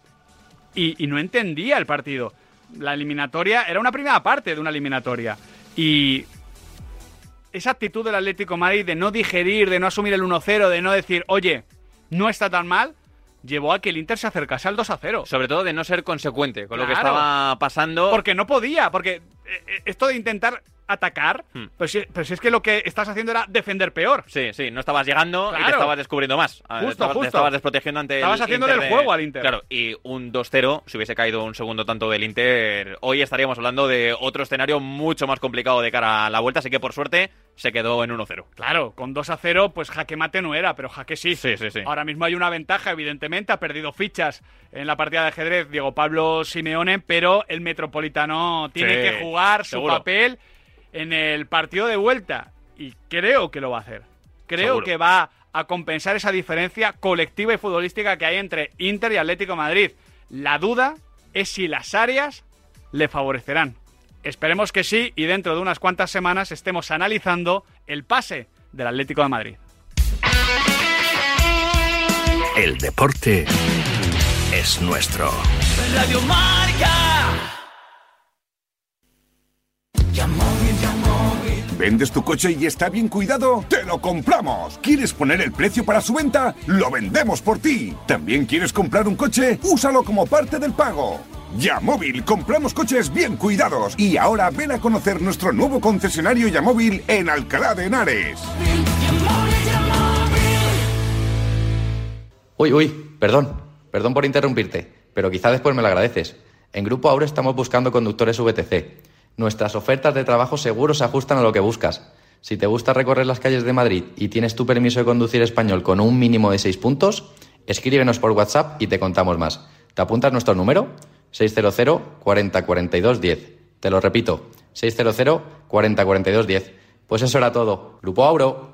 y, y no entendía el partido. La eliminatoria era una primera parte de una eliminatoria. Y esa actitud del Atlético de Madrid de no digerir, de no asumir el 1-0, de no decir, oye, no está tan mal, llevó a que el Inter se acercase al 2-0. Sobre todo de no ser consecuente con lo que estaba pasando. Porque no podía, porque esto de intentar atacar, Hmm. pero, si, pero si es que lo que estás haciendo era defender peor. Sí, sí, no estabas llegando y te estabas descubriendo más. Ah, Justo, estabas, te justo. estabas desprotegiendo ante Estabas el haciéndole Inter el de- juego al Inter. Claro, y un 2-0, si hubiese caído un segundo tanto del Inter, hoy estaríamos hablando de otro escenario mucho más complicado de cara a la vuelta, así que por suerte se quedó en 1-0. Claro, con 2 a 0, pues jaque mate no era, pero jaque sí. Sí, sí, sí. Ahora mismo hay una ventaja, evidentemente. Ha perdido fichas en la partida de ajedrez Diego Pablo Simeone, pero el Metropolitano tiene Sí, que jugar su seguro. papel en el partido de vuelta. Y creo que lo va a hacer. Creo Seguro. que va a compensar esa diferencia colectiva y futbolística que hay entre Inter y Atlético de Madrid. La duda es si las áreas le favorecerán. Esperemos que sí y dentro de unas cuantas semanas estemos analizando el pase del Atlético de Madrid. El deporte es nuestro. Radio Marca. ¿Vendes tu coche y está bien cuidado? ¡Te lo compramos! ¿Quieres poner el precio para su venta? ¡Lo vendemos por ti! ¿También quieres comprar un coche? ¡Úsalo como parte del pago! Yamóvil, compramos coches bien cuidados y ahora ven a conocer nuestro nuevo concesionario Yamóvil en Alcalá de Henares. Uy, uy, perdón, perdón por interrumpirte, pero quizá después me lo agradeces. En Grupo Aure estamos buscando conductores VTC. Nuestras ofertas de trabajo seguro se ajustan a lo que buscas. Si te gusta recorrer las calles de Madrid y tienes tu permiso de conducir español con un mínimo de 6 puntos, escríbenos por WhatsApp y te contamos más. ¿Te apuntas nuestro número? 600 40 42 10. Te lo repito, 600 40 42 10. Pues eso era todo. Grupo Auro.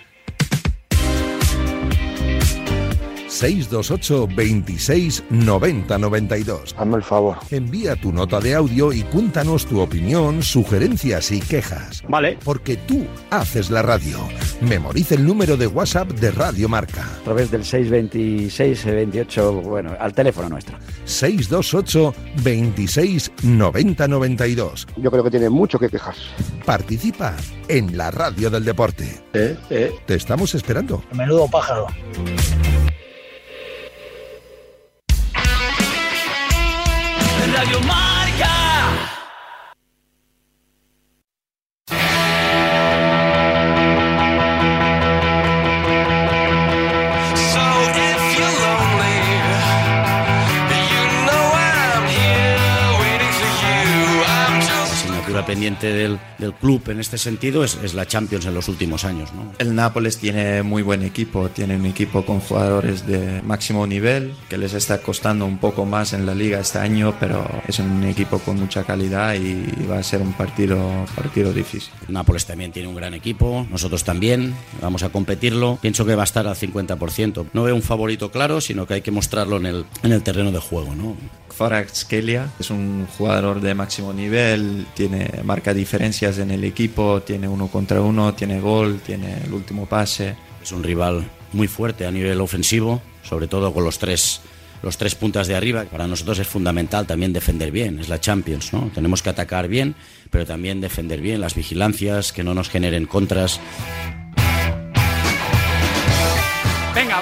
628 26 90 92. Hazme el favor. Envía tu nota de audio y cuéntanos tu opinión, sugerencias y quejas. Vale. Porque tú haces la radio. Memoriza el número de WhatsApp de Radio Marca. A través del 626 28, bueno, al teléfono nuestro. 628 26 90 92. Yo creo que tiene mucho que quejarse. Participa en la radio del deporte. Te estamos esperando. Menudo pájaro. Radio Marca. Asignatura pendiente del, del club en este sentido es, es la Champions en los últimos años. ¿no? El Nápoles tiene muy buen equipo, tiene un equipo con jugadores de máximo nivel, que les está costando un poco más en la liga este año, pero es un equipo con mucha calidad y va a ser un partido, partido difícil. Nápoles también tiene un gran equipo, nosotros también, vamos a competirlo. Pienso que va a estar al 50%. No veo un favorito claro, sino que hay que mostrarlo en el, en el terreno de juego. ¿no? Kvaratskhelia es un jugador de máximo nivel, tiene marca diferencias en el equipo, tiene uno contra uno, tiene gol, tiene el último pase. Es un rival muy fuerte a nivel ofensivo, sobre todo con los tres los tres puntas de arriba. Para nosotros es fundamental también defender bien, es la Champions, ¿no? Tenemos que atacar bien, pero también defender bien las vigilancias, que no nos generen contras.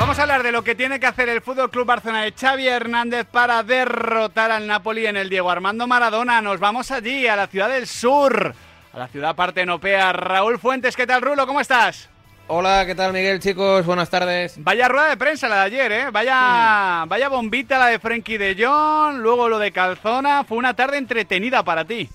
Vamos a hablar de lo que tiene que hacer el Fútbol Club Barcelona de Xavi Hernández para derrotar al Napoli en el Diego Armando Maradona. Nos vamos allí, a la ciudad del sur, a la ciudad partenopea. Raúl Fuentes, ¿qué tal, Rulo? ¿Cómo estás? Hola, ¿qué tal Miguel, chicos? Buenas tardes. Vaya rueda de prensa la de ayer, ¿eh? Vaya, vaya bombita la de Frenkie de Jong, luego lo de Calzona. Fue una tarde entretenida para ti.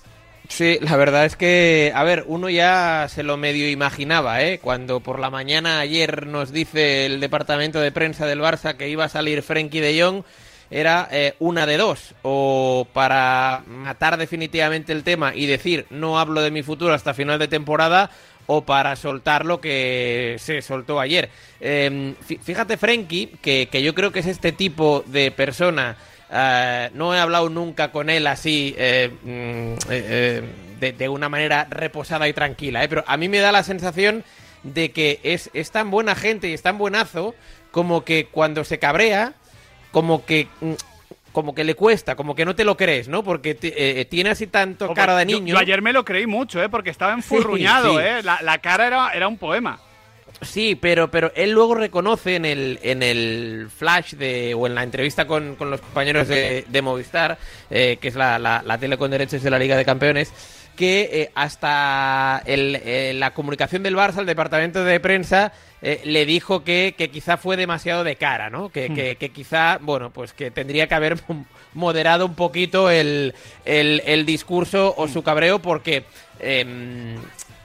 Sí, la verdad es que, a ver, uno ya se lo medio imaginaba, ¿eh? Cuando por la mañana ayer nos dice el departamento de prensa del Barça que iba a salir Frenkie de Jong, era eh, una de dos. O para matar definitivamente el tema y decir no hablo de mi futuro hasta final de temporada, o para soltar lo que se soltó ayer. Fí- fíjate, Frenkie, que, que yo creo que es este tipo de persona. Eh, no he hablado nunca con él así eh, mm, eh, eh, de, de una manera reposada y tranquila, ¿eh? pero a mí me da la sensación de que es, es tan buena gente y es tan buenazo como que cuando se cabrea, como que mm, como que le cuesta, como que no te lo crees, ¿no? Porque te- tiene así tanto cara de niño. Yo, ayer me lo creí mucho, ¿eh? Porque estaba enfurruñado, sí. ¿eh? La, la cara era, era un poema. Sí, pero, pero él luego reconoce en el, en el flash de, o en la entrevista con, con los compañeros de, de Movistar, eh, que es la, la, la tele con derechos de la Liga de Campeones, que eh, hasta el- eh, la comunicación del Barça, el departamento de prensa, le dijo que, que quizá fue demasiado de cara, ¿no? Que, Hmm. que- que quizá, bueno, pues que tendría que haber moderado un poquito el, el- el discurso o su cabreo porque em,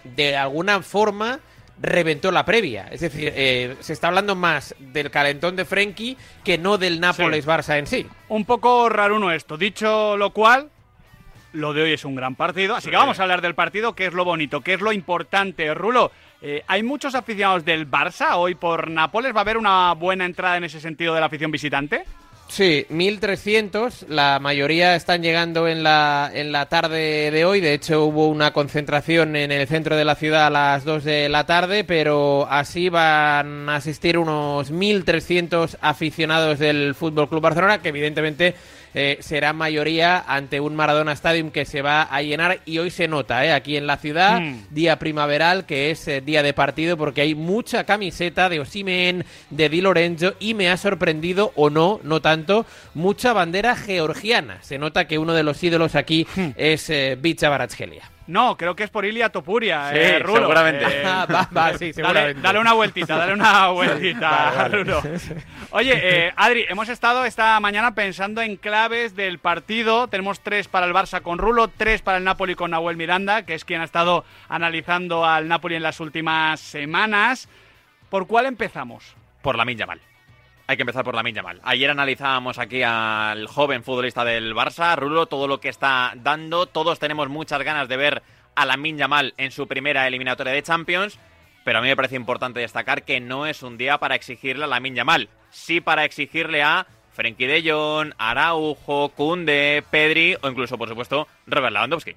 de alguna forma reventó la previa. Es decir, eh, se está hablando más del calentón de Frenkie que no del Nápoles-Barça en sí. Un poco raruno esto. Dicho lo cual, lo de hoy es un gran partido. Así que vamos a hablar del partido, que es lo bonito, que es lo importante. Rulo, eh, hay muchos aficionados del Barça hoy por Nápoles. ¿Va a haber una buena entrada en ese sentido de la afición visitante? Sí, 1.300, la mayoría están llegando en la, en la tarde de hoy, de hecho hubo una concentración en el centro de la ciudad a las 2 de la tarde, pero así van a asistir unos 1.300 aficionados del Fútbol Club Barcelona, que evidentemente eh, será mayoría ante un Maradona Stadium que se va a llenar y hoy se nota, ¿eh? aquí en la ciudad, Mm. día primaveral, que es eh, día de partido, porque hay mucha camiseta de Osimen, de Di Lorenzo, y me ha sorprendido, o no, no tanto, mucha bandera georgiana. Se nota que uno de los ídolos aquí Hmm. es eh, Bicha Baratskelia. No, creo que es por Ilia Topuria, Sí, eh, Rulo. seguramente. Eh, Ah, va, va, sí, dale, seguramente. dale una vueltita, dale una vueltita, Vale, vale. Rulo. Oye, eh, Adri, hemos estado esta mañana pensando en claves del partido. Tenemos tres para el Barça con Rulo, tres para el Napoli con Nahuel Miranda, que es quien ha estado analizando al Napoli en las últimas semanas. ¿Por cuál empezamos? Por la Yamal. Hay que empezar por la Yamal. Ayer analizábamos aquí al joven futbolista del Barça, Rulo, todo lo que está dando. Todos tenemos muchas ganas de ver a la Yamal en su primera eliminatoria de Champions. Pero a mí me parece importante destacar que no es un día para exigirle a la Yamal. Sí para exigirle a Frenkie de Jong, Araujo, Kunde, Pedri o incluso, por supuesto, Robert Lewandowski.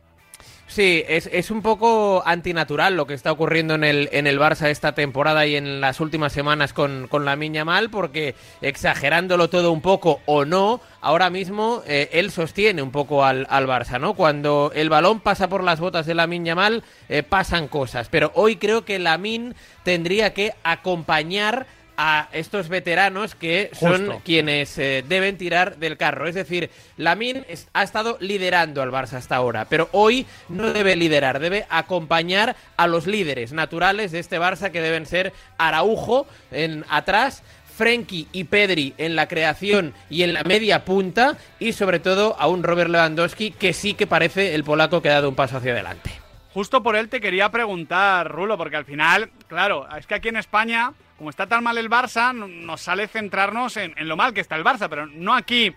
Sí, es, es un poco antinatural lo que está ocurriendo en el, en el Barça esta temporada y en las últimas semanas con, con la Miña Mal, porque exagerándolo todo un poco o no, ahora mismo eh, él sostiene un poco al, al Barça, ¿no? Cuando el balón pasa por las botas de la Miña Mal, eh, pasan cosas. Pero hoy creo que la Min tendría que acompañar a estos veteranos que son Justo. quienes eh, deben tirar del carro. Es decir, Lamin ha estado liderando al Barça hasta ahora, pero hoy no debe liderar, debe acompañar a los líderes naturales de este Barça que deben ser Araujo en atrás. Frenkie y Pedri en la creación y en la media punta y sobre todo a un Robert Lewandowski que sí que parece el polaco que ha dado un paso hacia adelante. Justo por él te quería preguntar, Rulo, porque al final, claro, es que aquí en España, como está tan mal el Barça, no- nos sale centrarnos en, en lo mal que está el Barça, pero no aquí,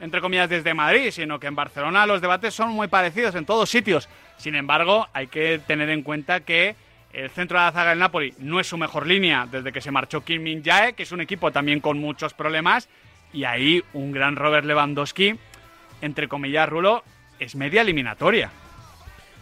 entre comillas, desde Madrid, sino que en Barcelona los debates son muy parecidos en todos sitios. Sin embargo, hay que tener en cuenta que el centro de la zaga del Napoli no es su mejor línea desde que se marchó Kim Min Jae, que es un equipo también con muchos problemas, y ahí un gran Robert Lewandowski, entre comillas, Rulo, es media eliminatoria.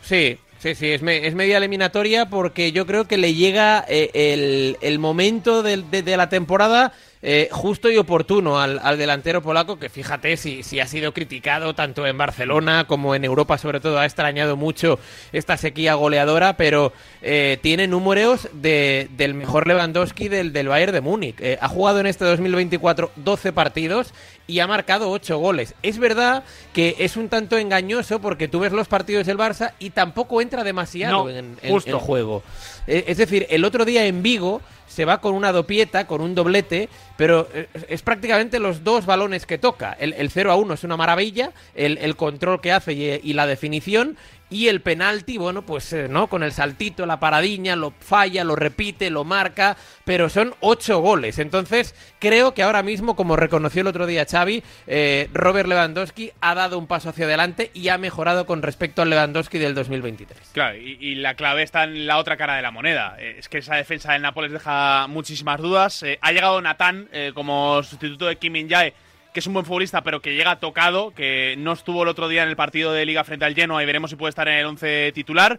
Sí, sí, sí, es, me- es media eliminatoria porque yo creo que le llega eh, el, el momento de, de la temporada eh, justo y oportuno al, al delantero polaco, que fíjate si, si ha sido criticado tanto en Barcelona como en Europa, sobre todo, ha extrañado mucho esta sequía goleadora, pero eh, tiene números de, del mejor Lewandowski del, del Bayern de Múnich. Eh, ha jugado en este 2024 12 partidos y ha marcado 8 goles. Es verdad que es un tanto engañoso porque tú ves los partidos del Barça y tampoco entra demasiado No, en, en- justo. en juego. Es decir, el otro día en Vigo se va con una dopieta, con un doblete, pero eh, es prácticamente los dos balones que toca. El, el 0 a 1 es una maravilla, el, control que hace y la definición. Y el penalti, bueno, pues eh, no, con el saltito, la paradiña, lo falla, lo repite, lo marca, pero son ocho goles. Entonces, creo que ahora mismo, como reconoció el otro día Xavi, eh, Robert Lewandowski ha dado un paso hacia adelante y ha mejorado con respecto al Lewandowski del 2023. Claro, y, la clave está en la otra cara de la moneda. Eh, es que esa defensa del Nápoles deja muchísimas dudas. Eh, ha llegado Natán como sustituto de Kim Min-jae, que es un buen futbolista, pero que llega tocado, que no estuvo el otro día en el partido de Liga frente al Genoa y veremos si puede estar en el 11 titular.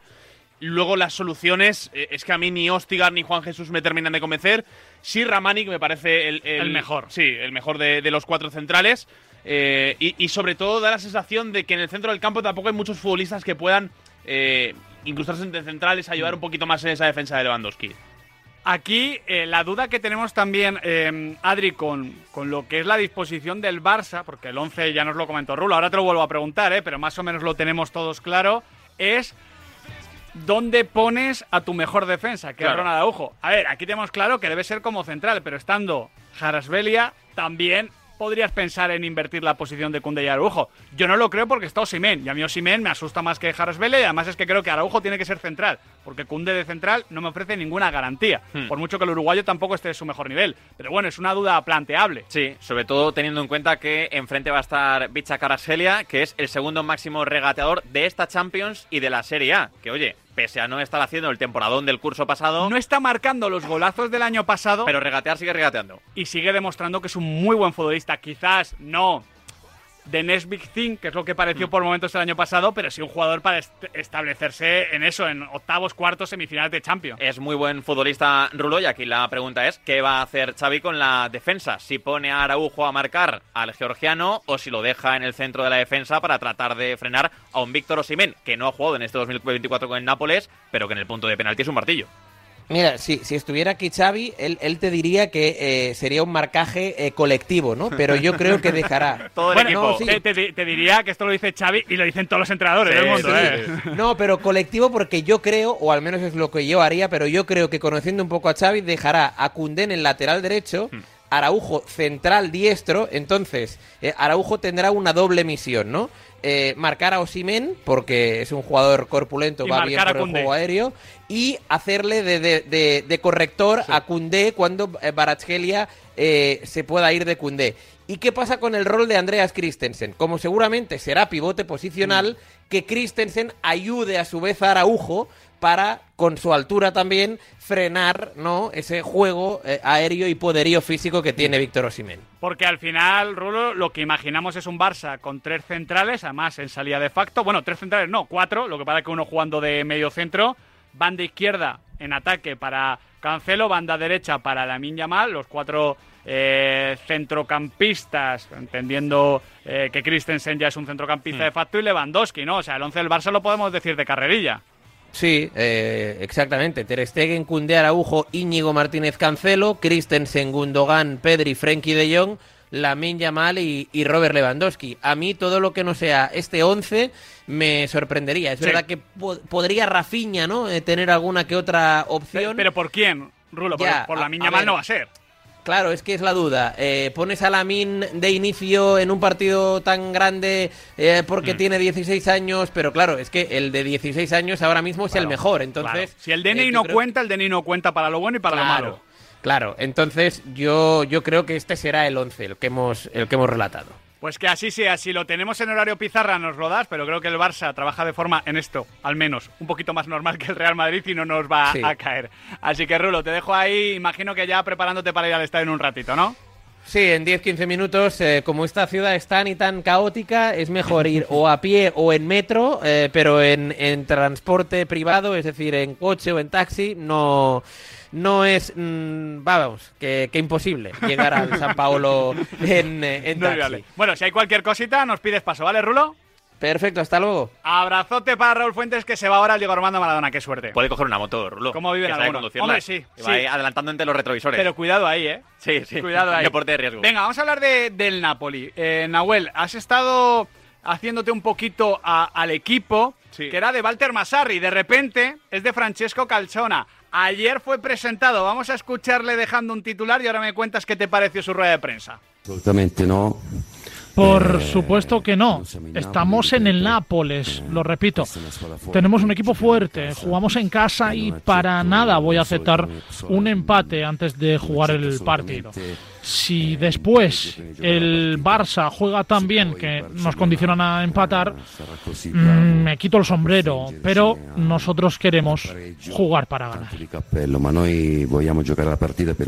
Luego las soluciones, eh, es que a mí ni Ostigar ni Juan Jesús me terminan de convencer. Sí, Ramanic me parece el, El mejor. Sí, el mejor de, de los cuatro centrales. Eh, y, y sobre todo da la sensación de que en el centro del campo tampoco hay muchos futbolistas que puedan eh, incrustarse entre centrales, ayudar un poquito más en esa defensa de Lewandowski. Aquí eh, la duda que tenemos también, eh, Adri, con, con lo que es la disposición del Barça, porque el 11 ya nos lo comentó Rulo, ahora te lo vuelvo a preguntar, eh, pero más o menos lo tenemos todos claro, es dónde pones a tu mejor defensa, que Claro. es Ronald Araujo. A ver, aquí tenemos claro que debe ser como central, pero estando Jarasbelia, también podrías pensar en invertir la posición de Kunde y Araujo. Yo no lo creo porque está Osimen, y a mí Osimen me asusta más que Jarasbelia, y además es que creo que Araujo tiene que ser central, porque Kunde de central no me ofrece ninguna garantía, Hmm. por mucho que el uruguayo tampoco esté en su mejor nivel. Pero bueno, es una duda planteable. Sí, sobre todo teniendo en cuenta que enfrente va a estar Bicha Carasgelia, que es el segundo máximo regateador de esta Champions y de la Serie A. Que oye, pese a no estar haciendo el temporadón del curso pasado, No está marcando los golazos del año pasado, pero regatear sigue regateando. y sigue demostrando que es un muy buen futbolista. Quizás no de Next Big Thing, que es lo que Mm. pareció por momentos el año pasado, pero sí un jugador para est- establecerse en eso, en octavos, cuartos, semifinales de Champions. Es muy buen futbolista Rulo y aquí la pregunta es ¿qué va a hacer Xavi con la defensa? Si pone a Araujo a marcar al georgiano o si lo deja en el centro de la defensa para tratar de frenar a un Víctor Osimhen, que no ha jugado en este 2024 con el Nápoles, pero que en el punto de penalti es un martillo. Mira, si, si estuviera aquí Xavi, él, él te diría que eh, sería un marcaje eh, colectivo, ¿no? Pero yo creo que dejará. Todo el Bueno, equipo. no, sí. te, te- te diría que esto lo dice Xavi y lo dicen todos los entrenadores Sí, del mundo. sí, ¿eh? No, pero colectivo porque yo creo, o al menos es lo que yo haría, pero yo creo que conociendo un poco a Xavi dejará a Cundé en el lateral derecho, Araujo central diestro, entonces eh, Araujo tendrá una doble misión, ¿no? Eh, marcar a Osimen, porque es un jugador corpulento, Y va bien por el juego aéreo, y hacerle de, de- de- de corrector a Cundé cuando eh, Baratskelia eh, se pueda ir de Cundé. ¿Y qué pasa con el rol de Andreas Christensen? Como seguramente será pivote posicional, que Christensen ayude a su vez a Araujo para, con su altura también, frenar ¿no? ese juego eh, aéreo y poderío físico que tiene Víctor Osimhen. Porque al final, Rulo, lo que imaginamos es un Barça con tres centrales, además en salida de facto. Bueno, tres centrales no, cuatro, lo que pasa es que uno jugando de medio centro. Banda izquierda en ataque para Cancelo, banda derecha para Lamin Yamal, los cuatro eh, centrocampistas, entendiendo eh, que Christensen ya es un centrocampista de facto, y Lewandowski, ¿no? O sea, el once del Barça lo podemos decir de carrerilla. Sí, eh, exactamente. Ter Stegen, Koundé, Araujo, Íñigo Martínez Cancelo, Christensen, Gundogan, Pedri, Frenkie de Jong, Lamin Yamal y, y Robert Lewandowski. A mí todo lo que no sea este 11 me sorprendería. Es Sí. verdad que po- podría Rafinha, ¿no? Eh, tener alguna que otra opción. Pero ¿por quién, Rulo? Por, Ya, por a- Lamin a Yamal ver. no va a ser. Claro, es que es la duda. Eh, pones a Lamin de inicio en un partido tan grande eh, Mm. porque tiene 16 años, pero claro, es que el de 16 años ahora mismo es el mejor. Entonces, Claro. si el eh, DNI yo no creo- cuenta, el DNI no cuenta para lo bueno y para lo malo. Claro, entonces yo, yo creo que este será el 11, el que hemos, el que hemos relatado. Pues que así sea, si lo tenemos en horario pizarra nos lo das, pero creo que el Barça trabaja de forma, en esto, al menos, un poquito más normal que el Real Madrid y no nos va Sí. a caer. Así que Rulo, te dejo ahí, imagino que ya preparándote para ir al estadio en un ratito, ¿no? Sí, en 10-15 minutos, eh, como esta ciudad es tan y tan caótica, es mejor ir o a pie o en metro, eh, pero en, en transporte privado, es decir, en coche o en taxi, no, no es, mm, vamos, que, que imposible llegar al San Paolo en, eh, en No, taxi. vale. Bueno, si hay cualquier cosita, nos pides paso, ¿vale, Rulo? Perfecto, hasta luego. Abrazote para Raúl Fuentes, que se va ahora al Diego Armando Maradona, qué suerte. Puede coger una moto, Rulo. ¿Cómo algunos? conducirla. Hombre, sí, sí. adelantando entre los retrovisores. Pero cuidado ahí, ¿eh? sí, sí. Cuidado ahí. Deporte de riesgo. Venga, vamos a hablar de- del Napoli. Eh, Nahuel, has estado haciéndote un poquito a- al equipo que era de Walter Massarri. De repente es de Francesco Calzona. Ayer fue presentado. Vamos a escucharle dejando un titular y ahora me cuentas qué te pareció su rueda de prensa. Absolutamente no. Por supuesto que no. Estamos en el Nápoles, lo repito. Tenemos un equipo fuerte, jugamos en casa y para nada voy a aceptar un empate antes de jugar el partido. Si después el Barça juega tan bien que nos condicionan a empatar, mm, me quito el sombrero, pero nosotros queremos jugar para ganar.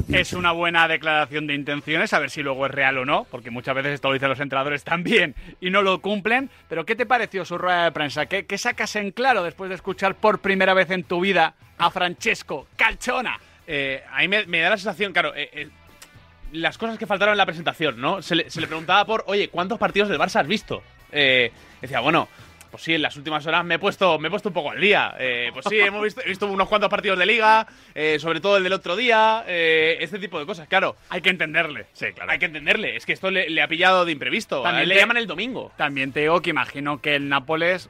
Es una buena declaración de intenciones, a ver si luego es real o no, porque muchas veces esto lo dicen los entrenadores también y no lo cumplen. Pero ¿qué te pareció su rueda de prensa? ¿Qué, qué sacas en claro después de escuchar por primera vez en tu vida a Francesco Calzona? Eh, a mí me, me da la sensación, claro, eh, eh, las cosas que faltaron en la presentación, ¿no? Se le, se le preguntaba por, oye, ¿cuántos partidos del Barça has visto? Eh, decía, bueno, pues sí, en las últimas horas me he puesto, me he puesto un poco al día. Eh, pues sí, hemos visto, he visto unos cuantos partidos de liga, eh, sobre todo el del otro día, eh, este tipo de cosas, claro. Hay que entenderle. Sí, claro. Hay que entenderle, es que esto le, le ha pillado de imprevisto. A él le te- llaman el domingo. También te digo que imagino que el Nápoles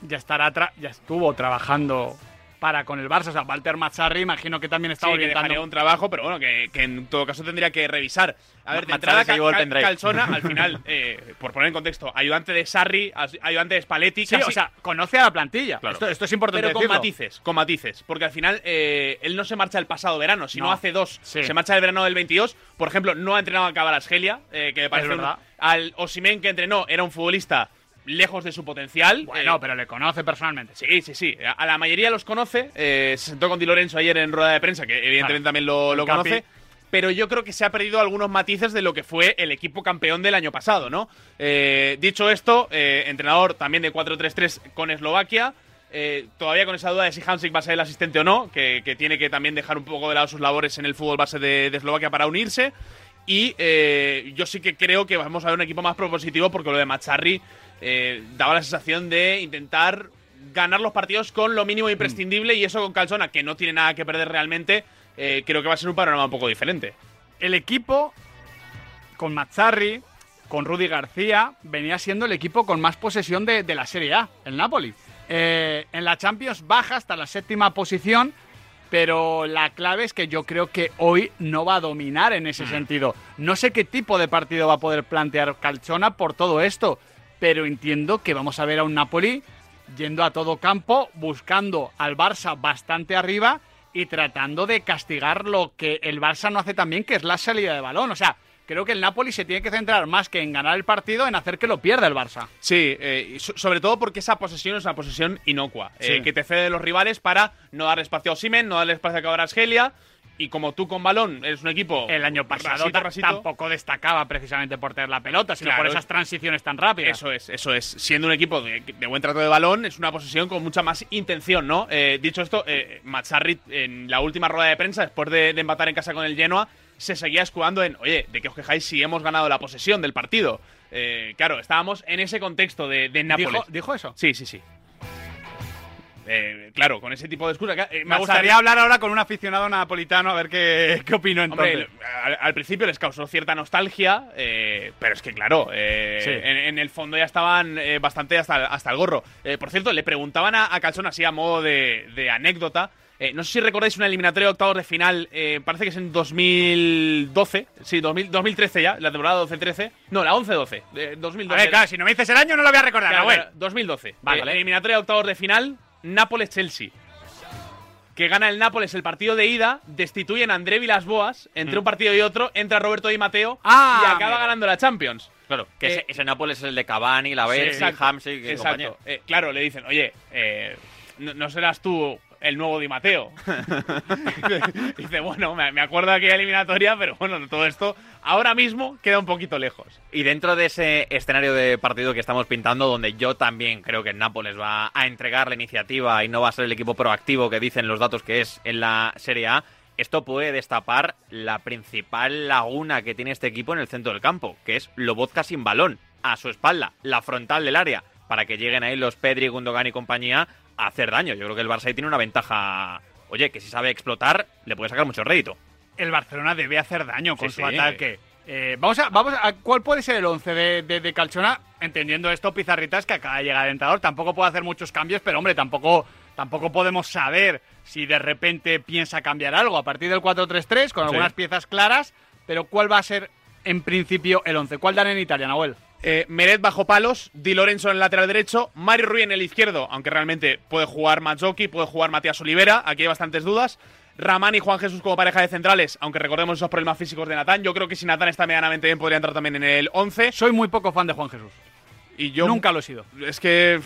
ya estará tra- ya estuvo trabajando para con el Barça. O sea, Walter Mazzarri imagino que también está Sí, orientando. un trabajo, pero bueno, que, que en todo caso tendría que revisar. A ver, de entrada, Cal- pendrive. Calzona, al final, eh, por poner en contexto, ayudante de Sarri, ayudante de Spalletti. Sí, casi- o sea, conoce a la plantilla. Claro. Esto, esto es importante Pero con decirlo. matices, con matices. Porque al final, eh, él no se marcha el pasado verano, sino No. hace dos. Sí. Se marcha el verano del 22. Por ejemplo, no ha entrenado a Cabarasgelia, eh, que me parece un- verdad. Al Osimen que entrenó era un futbolista lejos de su potencial. Bueno, eh, pero le conoce personalmente. Sí, sí, sí. A la mayoría los conoce. Eh, se sentó con Di Lorenzo ayer en rueda de prensa, que evidentemente Claro. también lo, conoce. Pero yo creo que se ha perdido algunos matices de lo que fue el equipo campeón del año pasado, ¿no? Eh, dicho esto, entrenador también de 4-3-3 con Eslovaquia. Todavía con esa duda de si Hansik va a ser el asistente o no, que, que tiene que también dejar un poco de lado sus labores en el fútbol base de, de Eslovaquia para unirse. Y yo sí que creo que vamos a ver un equipo más propositivo porque lo de Macharri eh, daba la sensación de intentar ganar los partidos con lo mínimo imprescindible y eso con Calzona, que no tiene nada que perder realmente, eh, creo que va a ser un panorama un poco diferente. El equipo con Mazzarri, con Rudy García, venía siendo el equipo con más posesión de, de la Serie A, el Napoli. Eh, en la Champions baja hasta la séptima posición, pero la clave es que yo creo que hoy no va a dominar en ese sentido. No sé qué tipo de partido va a poder plantear Calchona por todo esto, pero entiendo que vamos a ver a un Napoli yendo a todo campo, buscando al Barça bastante arriba y tratando de castigar lo que el Barça no hace también, que es la salida de balón. O sea, creo que el Napoli se tiene que centrar más que en ganar el partido, en hacer que lo pierda el Barça. Sí, eh, sobre todo porque esa posesión es una posesión inocua, eh, Sí. que te cede los rivales para no darle espacio a Osimen, no darle espacio a Cabrasgelia. Y como tú con balón eres un equipo. El año pasado rasito, ta- rasito, tampoco destacaba precisamente por tener la pelota, sino Claro, por esas es- transiciones tan rápidas. Eso es, eso es. Siendo un equipo de, de buen trato de balón, es una posesión con mucha más intención, ¿no? Eh, dicho esto, eh, en la última rueda de prensa, después de, de empatar en casa con el Genoa, se seguía escudando en, oye, ¿de qué os quejáis si hemos ganado la posesión del partido? Eh, claro, estábamos en ese contexto de, de Nápoles. ¿Dijo, dijo eso? Sí, sí, sí. Eh, claro, con ese tipo de excusa. que- eh, Me gustaría hablar ahora con un aficionado napolitano a ver qué, qué opinó entonces. Hombre, al, al principio les causó cierta nostalgia, eh, pero es que claro, eh, Sí. en, en el fondo ya estaban eh, bastante hasta, hasta el gorro. Por cierto, le preguntaban a, a Calzón así a modo de, de anécdota. no sé si recordáis una eliminatoria de octavos de final, parece que es en 2012, sí, 2000 2013 ya, la temporada 12-13. No, la 11-12, de 2012. A ver, claro, si no me dices el año no lo voy a recordar, Claro, Nahuel. claro, 2012. Vale, vale. eliminatoria de octavos de final, Nápoles-Chelsea. Que gana el Nápoles el partido de ida, destituyen a André Vilas-Boas, entre Mm. un partido y otro, entra Roberto Di Mateo Ah, y acaba ganando la Champions. Claro, que Eh, ese, ese Nápoles es el de Cavani, la Versi, exacto, Hamsik y exacto. Eh, claro, le dicen, oye, eh, no, no serás tú el nuevo Di Mateo. Dice, bueno, me, acuerdo de aquella eliminatoria, pero bueno, todo esto ahora mismo queda un poquito lejos. Y dentro de ese escenario de partido que estamos pintando, donde yo también creo que el Nápoles va a entregar la iniciativa y no va a ser el equipo proactivo que dicen los datos que es en la Serie A, esto puede destapar la principal laguna que tiene este equipo en el centro del campo, que es Lobotka sin balón, a su espalda, la frontal del área, para que lleguen ahí los Pedri, Gundogan y compañía hacer daño. Yo creo que el Barça ahí tiene una ventaja, oye, que si sabe explotar, le puede sacar mucho rédito. El Barcelona debe hacer daño con Sí, su sí. ataque. Eh, vamos a, vamos a, ¿cuál puede ser el 11 de, de, de Calchona? Entendiendo esto, Pizarritas, que acaba de llegar el entrenador, tampoco puede hacer muchos cambios, pero hombre, tampoco, tampoco podemos saber si de repente piensa cambiar algo a partir del 4-3-3, con algunas Sí. piezas claras, pero ¿cuál va a ser en principio el 11? ¿Cuál dan en Italia, Nahuel? Eh, Meret bajo palos, Di Lorenzo en el lateral derecho, Mario Rui en el izquierdo, aunque realmente puede jugar Mazzocchi, puede jugar Matías Olivera, aquí hay bastantes dudas. Ramán y Juan Jesús como pareja de centrales, aunque recordemos esos problemas físicos de Natán. Yo creo que si Natán está medianamente bien, podría entrar también en el 11. Soy muy poco fan de Juan Jesús. Y yo Nunca lo he sido. Es que.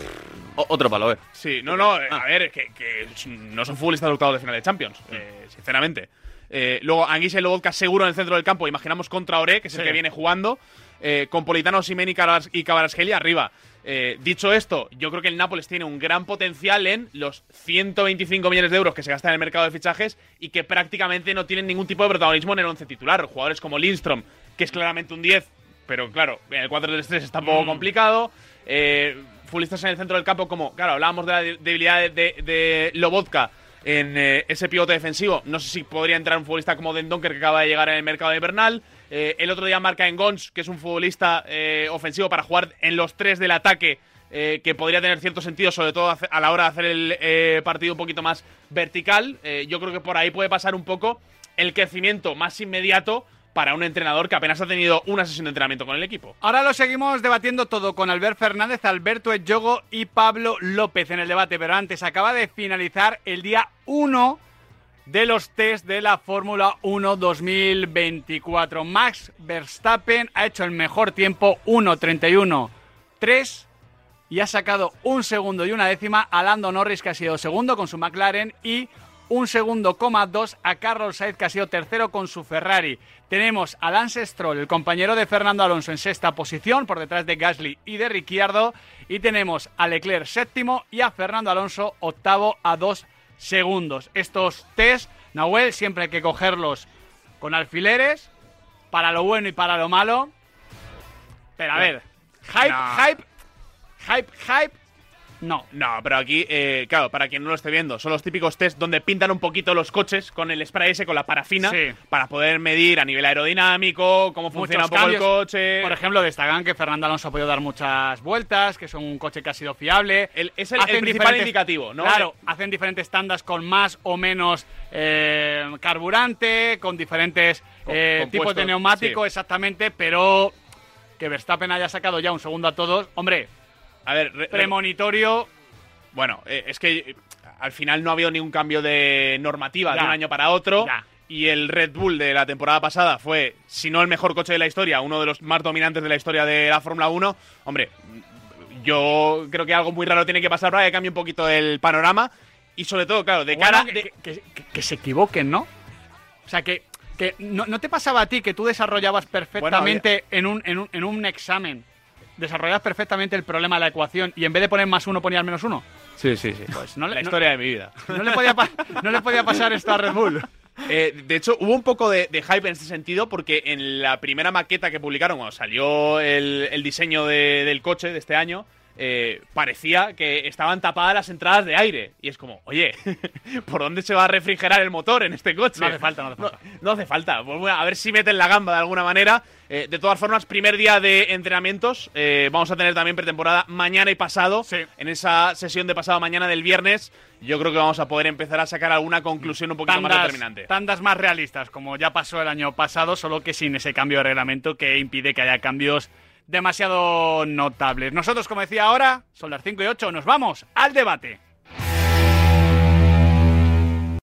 otro palo, eh. Sí, no, no, eh, a ver, que, que no son futbolistas de octavos de final de Champions, eh, sinceramente. Eh, luego, Anguissa y Lobotka seguro en el centro del campo. Imaginamos contra Ore, que es el que viene jugando. Eh, con Politano, Simen y, Kvaratskhelia arriba. Eh, dicho esto, yo creo que el Nápoles tiene un gran potencial en los 125 millones de euros que se gastan en el mercado de fichajes y que prácticamente no tienen ningún tipo de protagonismo en el once titular. Jugadores como Lindstrom, que es claramente un 10, pero claro, en el 4-3-3 está un poco Mm. complicado. Eh, futbolistas en el centro del campo, como, claro, hablábamos de la de- debilidad de, de, de Lobotka en eh, ese pivote defensivo. No sé si podría entrar un futbolista como Den Donker, que acaba de llegar en el mercado invernal. Eh, el otro día marca en Gons, que es un futbolista eh, ofensivo para jugar en los tres del ataque, eh, que podría tener cierto sentido, sobre todo a la hora de hacer el partido un poquito más vertical. Yo creo que por ahí puede pasar un poco el crecimiento más inmediato para un entrenador que apenas ha tenido una sesión de entrenamiento con el equipo. Ahora lo seguimos debatiendo todo con Albert Fernández, Alberto Eyogo y Pablo López en el debate, pero antes acaba de finalizar el día 1 de los test de la Fórmula 1 2024. Max Verstappen ha hecho el mejor tiempo 1.31.3 y ha sacado un segundo y una décima a Lando Norris que ha sido segundo con su McLaren y un segundo coma dos a Carlos Sainz que ha sido tercero con su Ferrari. Tenemos a Lance Stroll, el compañero de Fernando Alonso en sexta posición por detrás de Gasly y de Ricciardo y tenemos a Leclerc séptimo y a Fernando Alonso octavo a dos segundos. Estos test, Nahuel, siempre hay que cogerlos con alfileres para lo bueno y para lo malo. Pero a ver, hype, No. hype, hype, hype. No. No, pero aquí, eh, claro, para quien no lo esté viendo, son los típicos test donde pintan un poquito los coches con el spray ese, con la parafina, Sí. para poder medir a nivel aerodinámico, cómo funciona un poco cambios. el coche. Por ejemplo, destacan que Fernando Alonso ha podido dar muchas vueltas, que es un coche que ha sido fiable. es el- principal indicativo, ¿no? Claro, hacen diferentes tandas con más o menos eh, carburante, con diferentes eh, tipos de neumático, sí. exactamente, pero que Verstappen haya sacado ya un segundo a todos, hombre, a ver, re- premonitorio. Bueno, eh, es que eh, al final no ha habido ningún cambio de normativa de un año para otro. Ya. Y el Red Bull de la temporada pasada fue, si no el mejor coche de la historia, uno de los más dominantes de la historia de la Fórmula 1. Hombre, yo creo que algo muy raro tiene que pasar para que cambie un poquito el panorama. Y sobre todo, claro, de cara. Bueno, que, que- que- que se equivoquen, ¿no? O sea, que, que no, no te pasaba a ti que tú desarrollabas perfectamente en, un, en, un, en un examen, desarrollabas perfectamente el problema de la ecuación y en vez de poner más uno ponías menos uno. Sí, sí, sí. Pues no le- la no- historia de mi vida. No le podía, pa- no le podía pasar esto a Red Bull. Eh, de hecho, hubo un poco de, de hype en este sentido porque en la primera maqueta que publicaron, cuando salió el, el diseño de- del coche de este año, eh, parecía que estaban tapadas las entradas de aire. Y es como, oye, ¿por dónde se va a refrigerar el motor en este coche? No hace falta, no hace falta. No hace falta. Pues bueno, a ver si meten la gamba de alguna manera. Eh, de todas formas, primer día de entrenamientos. eh, vamos a tener también pretemporada mañana y pasado. En esa sesión de pasado mañana del viernes, yo creo que vamos a poder empezar a sacar alguna conclusión un poquito más determinante. tandas más realistas, como ya pasó el año pasado, solo que sin ese cambio de reglamento que impide que haya cambios demasiado notables. Nosotros, como decía ahora, son las 5 y 8, nos vamos al debate.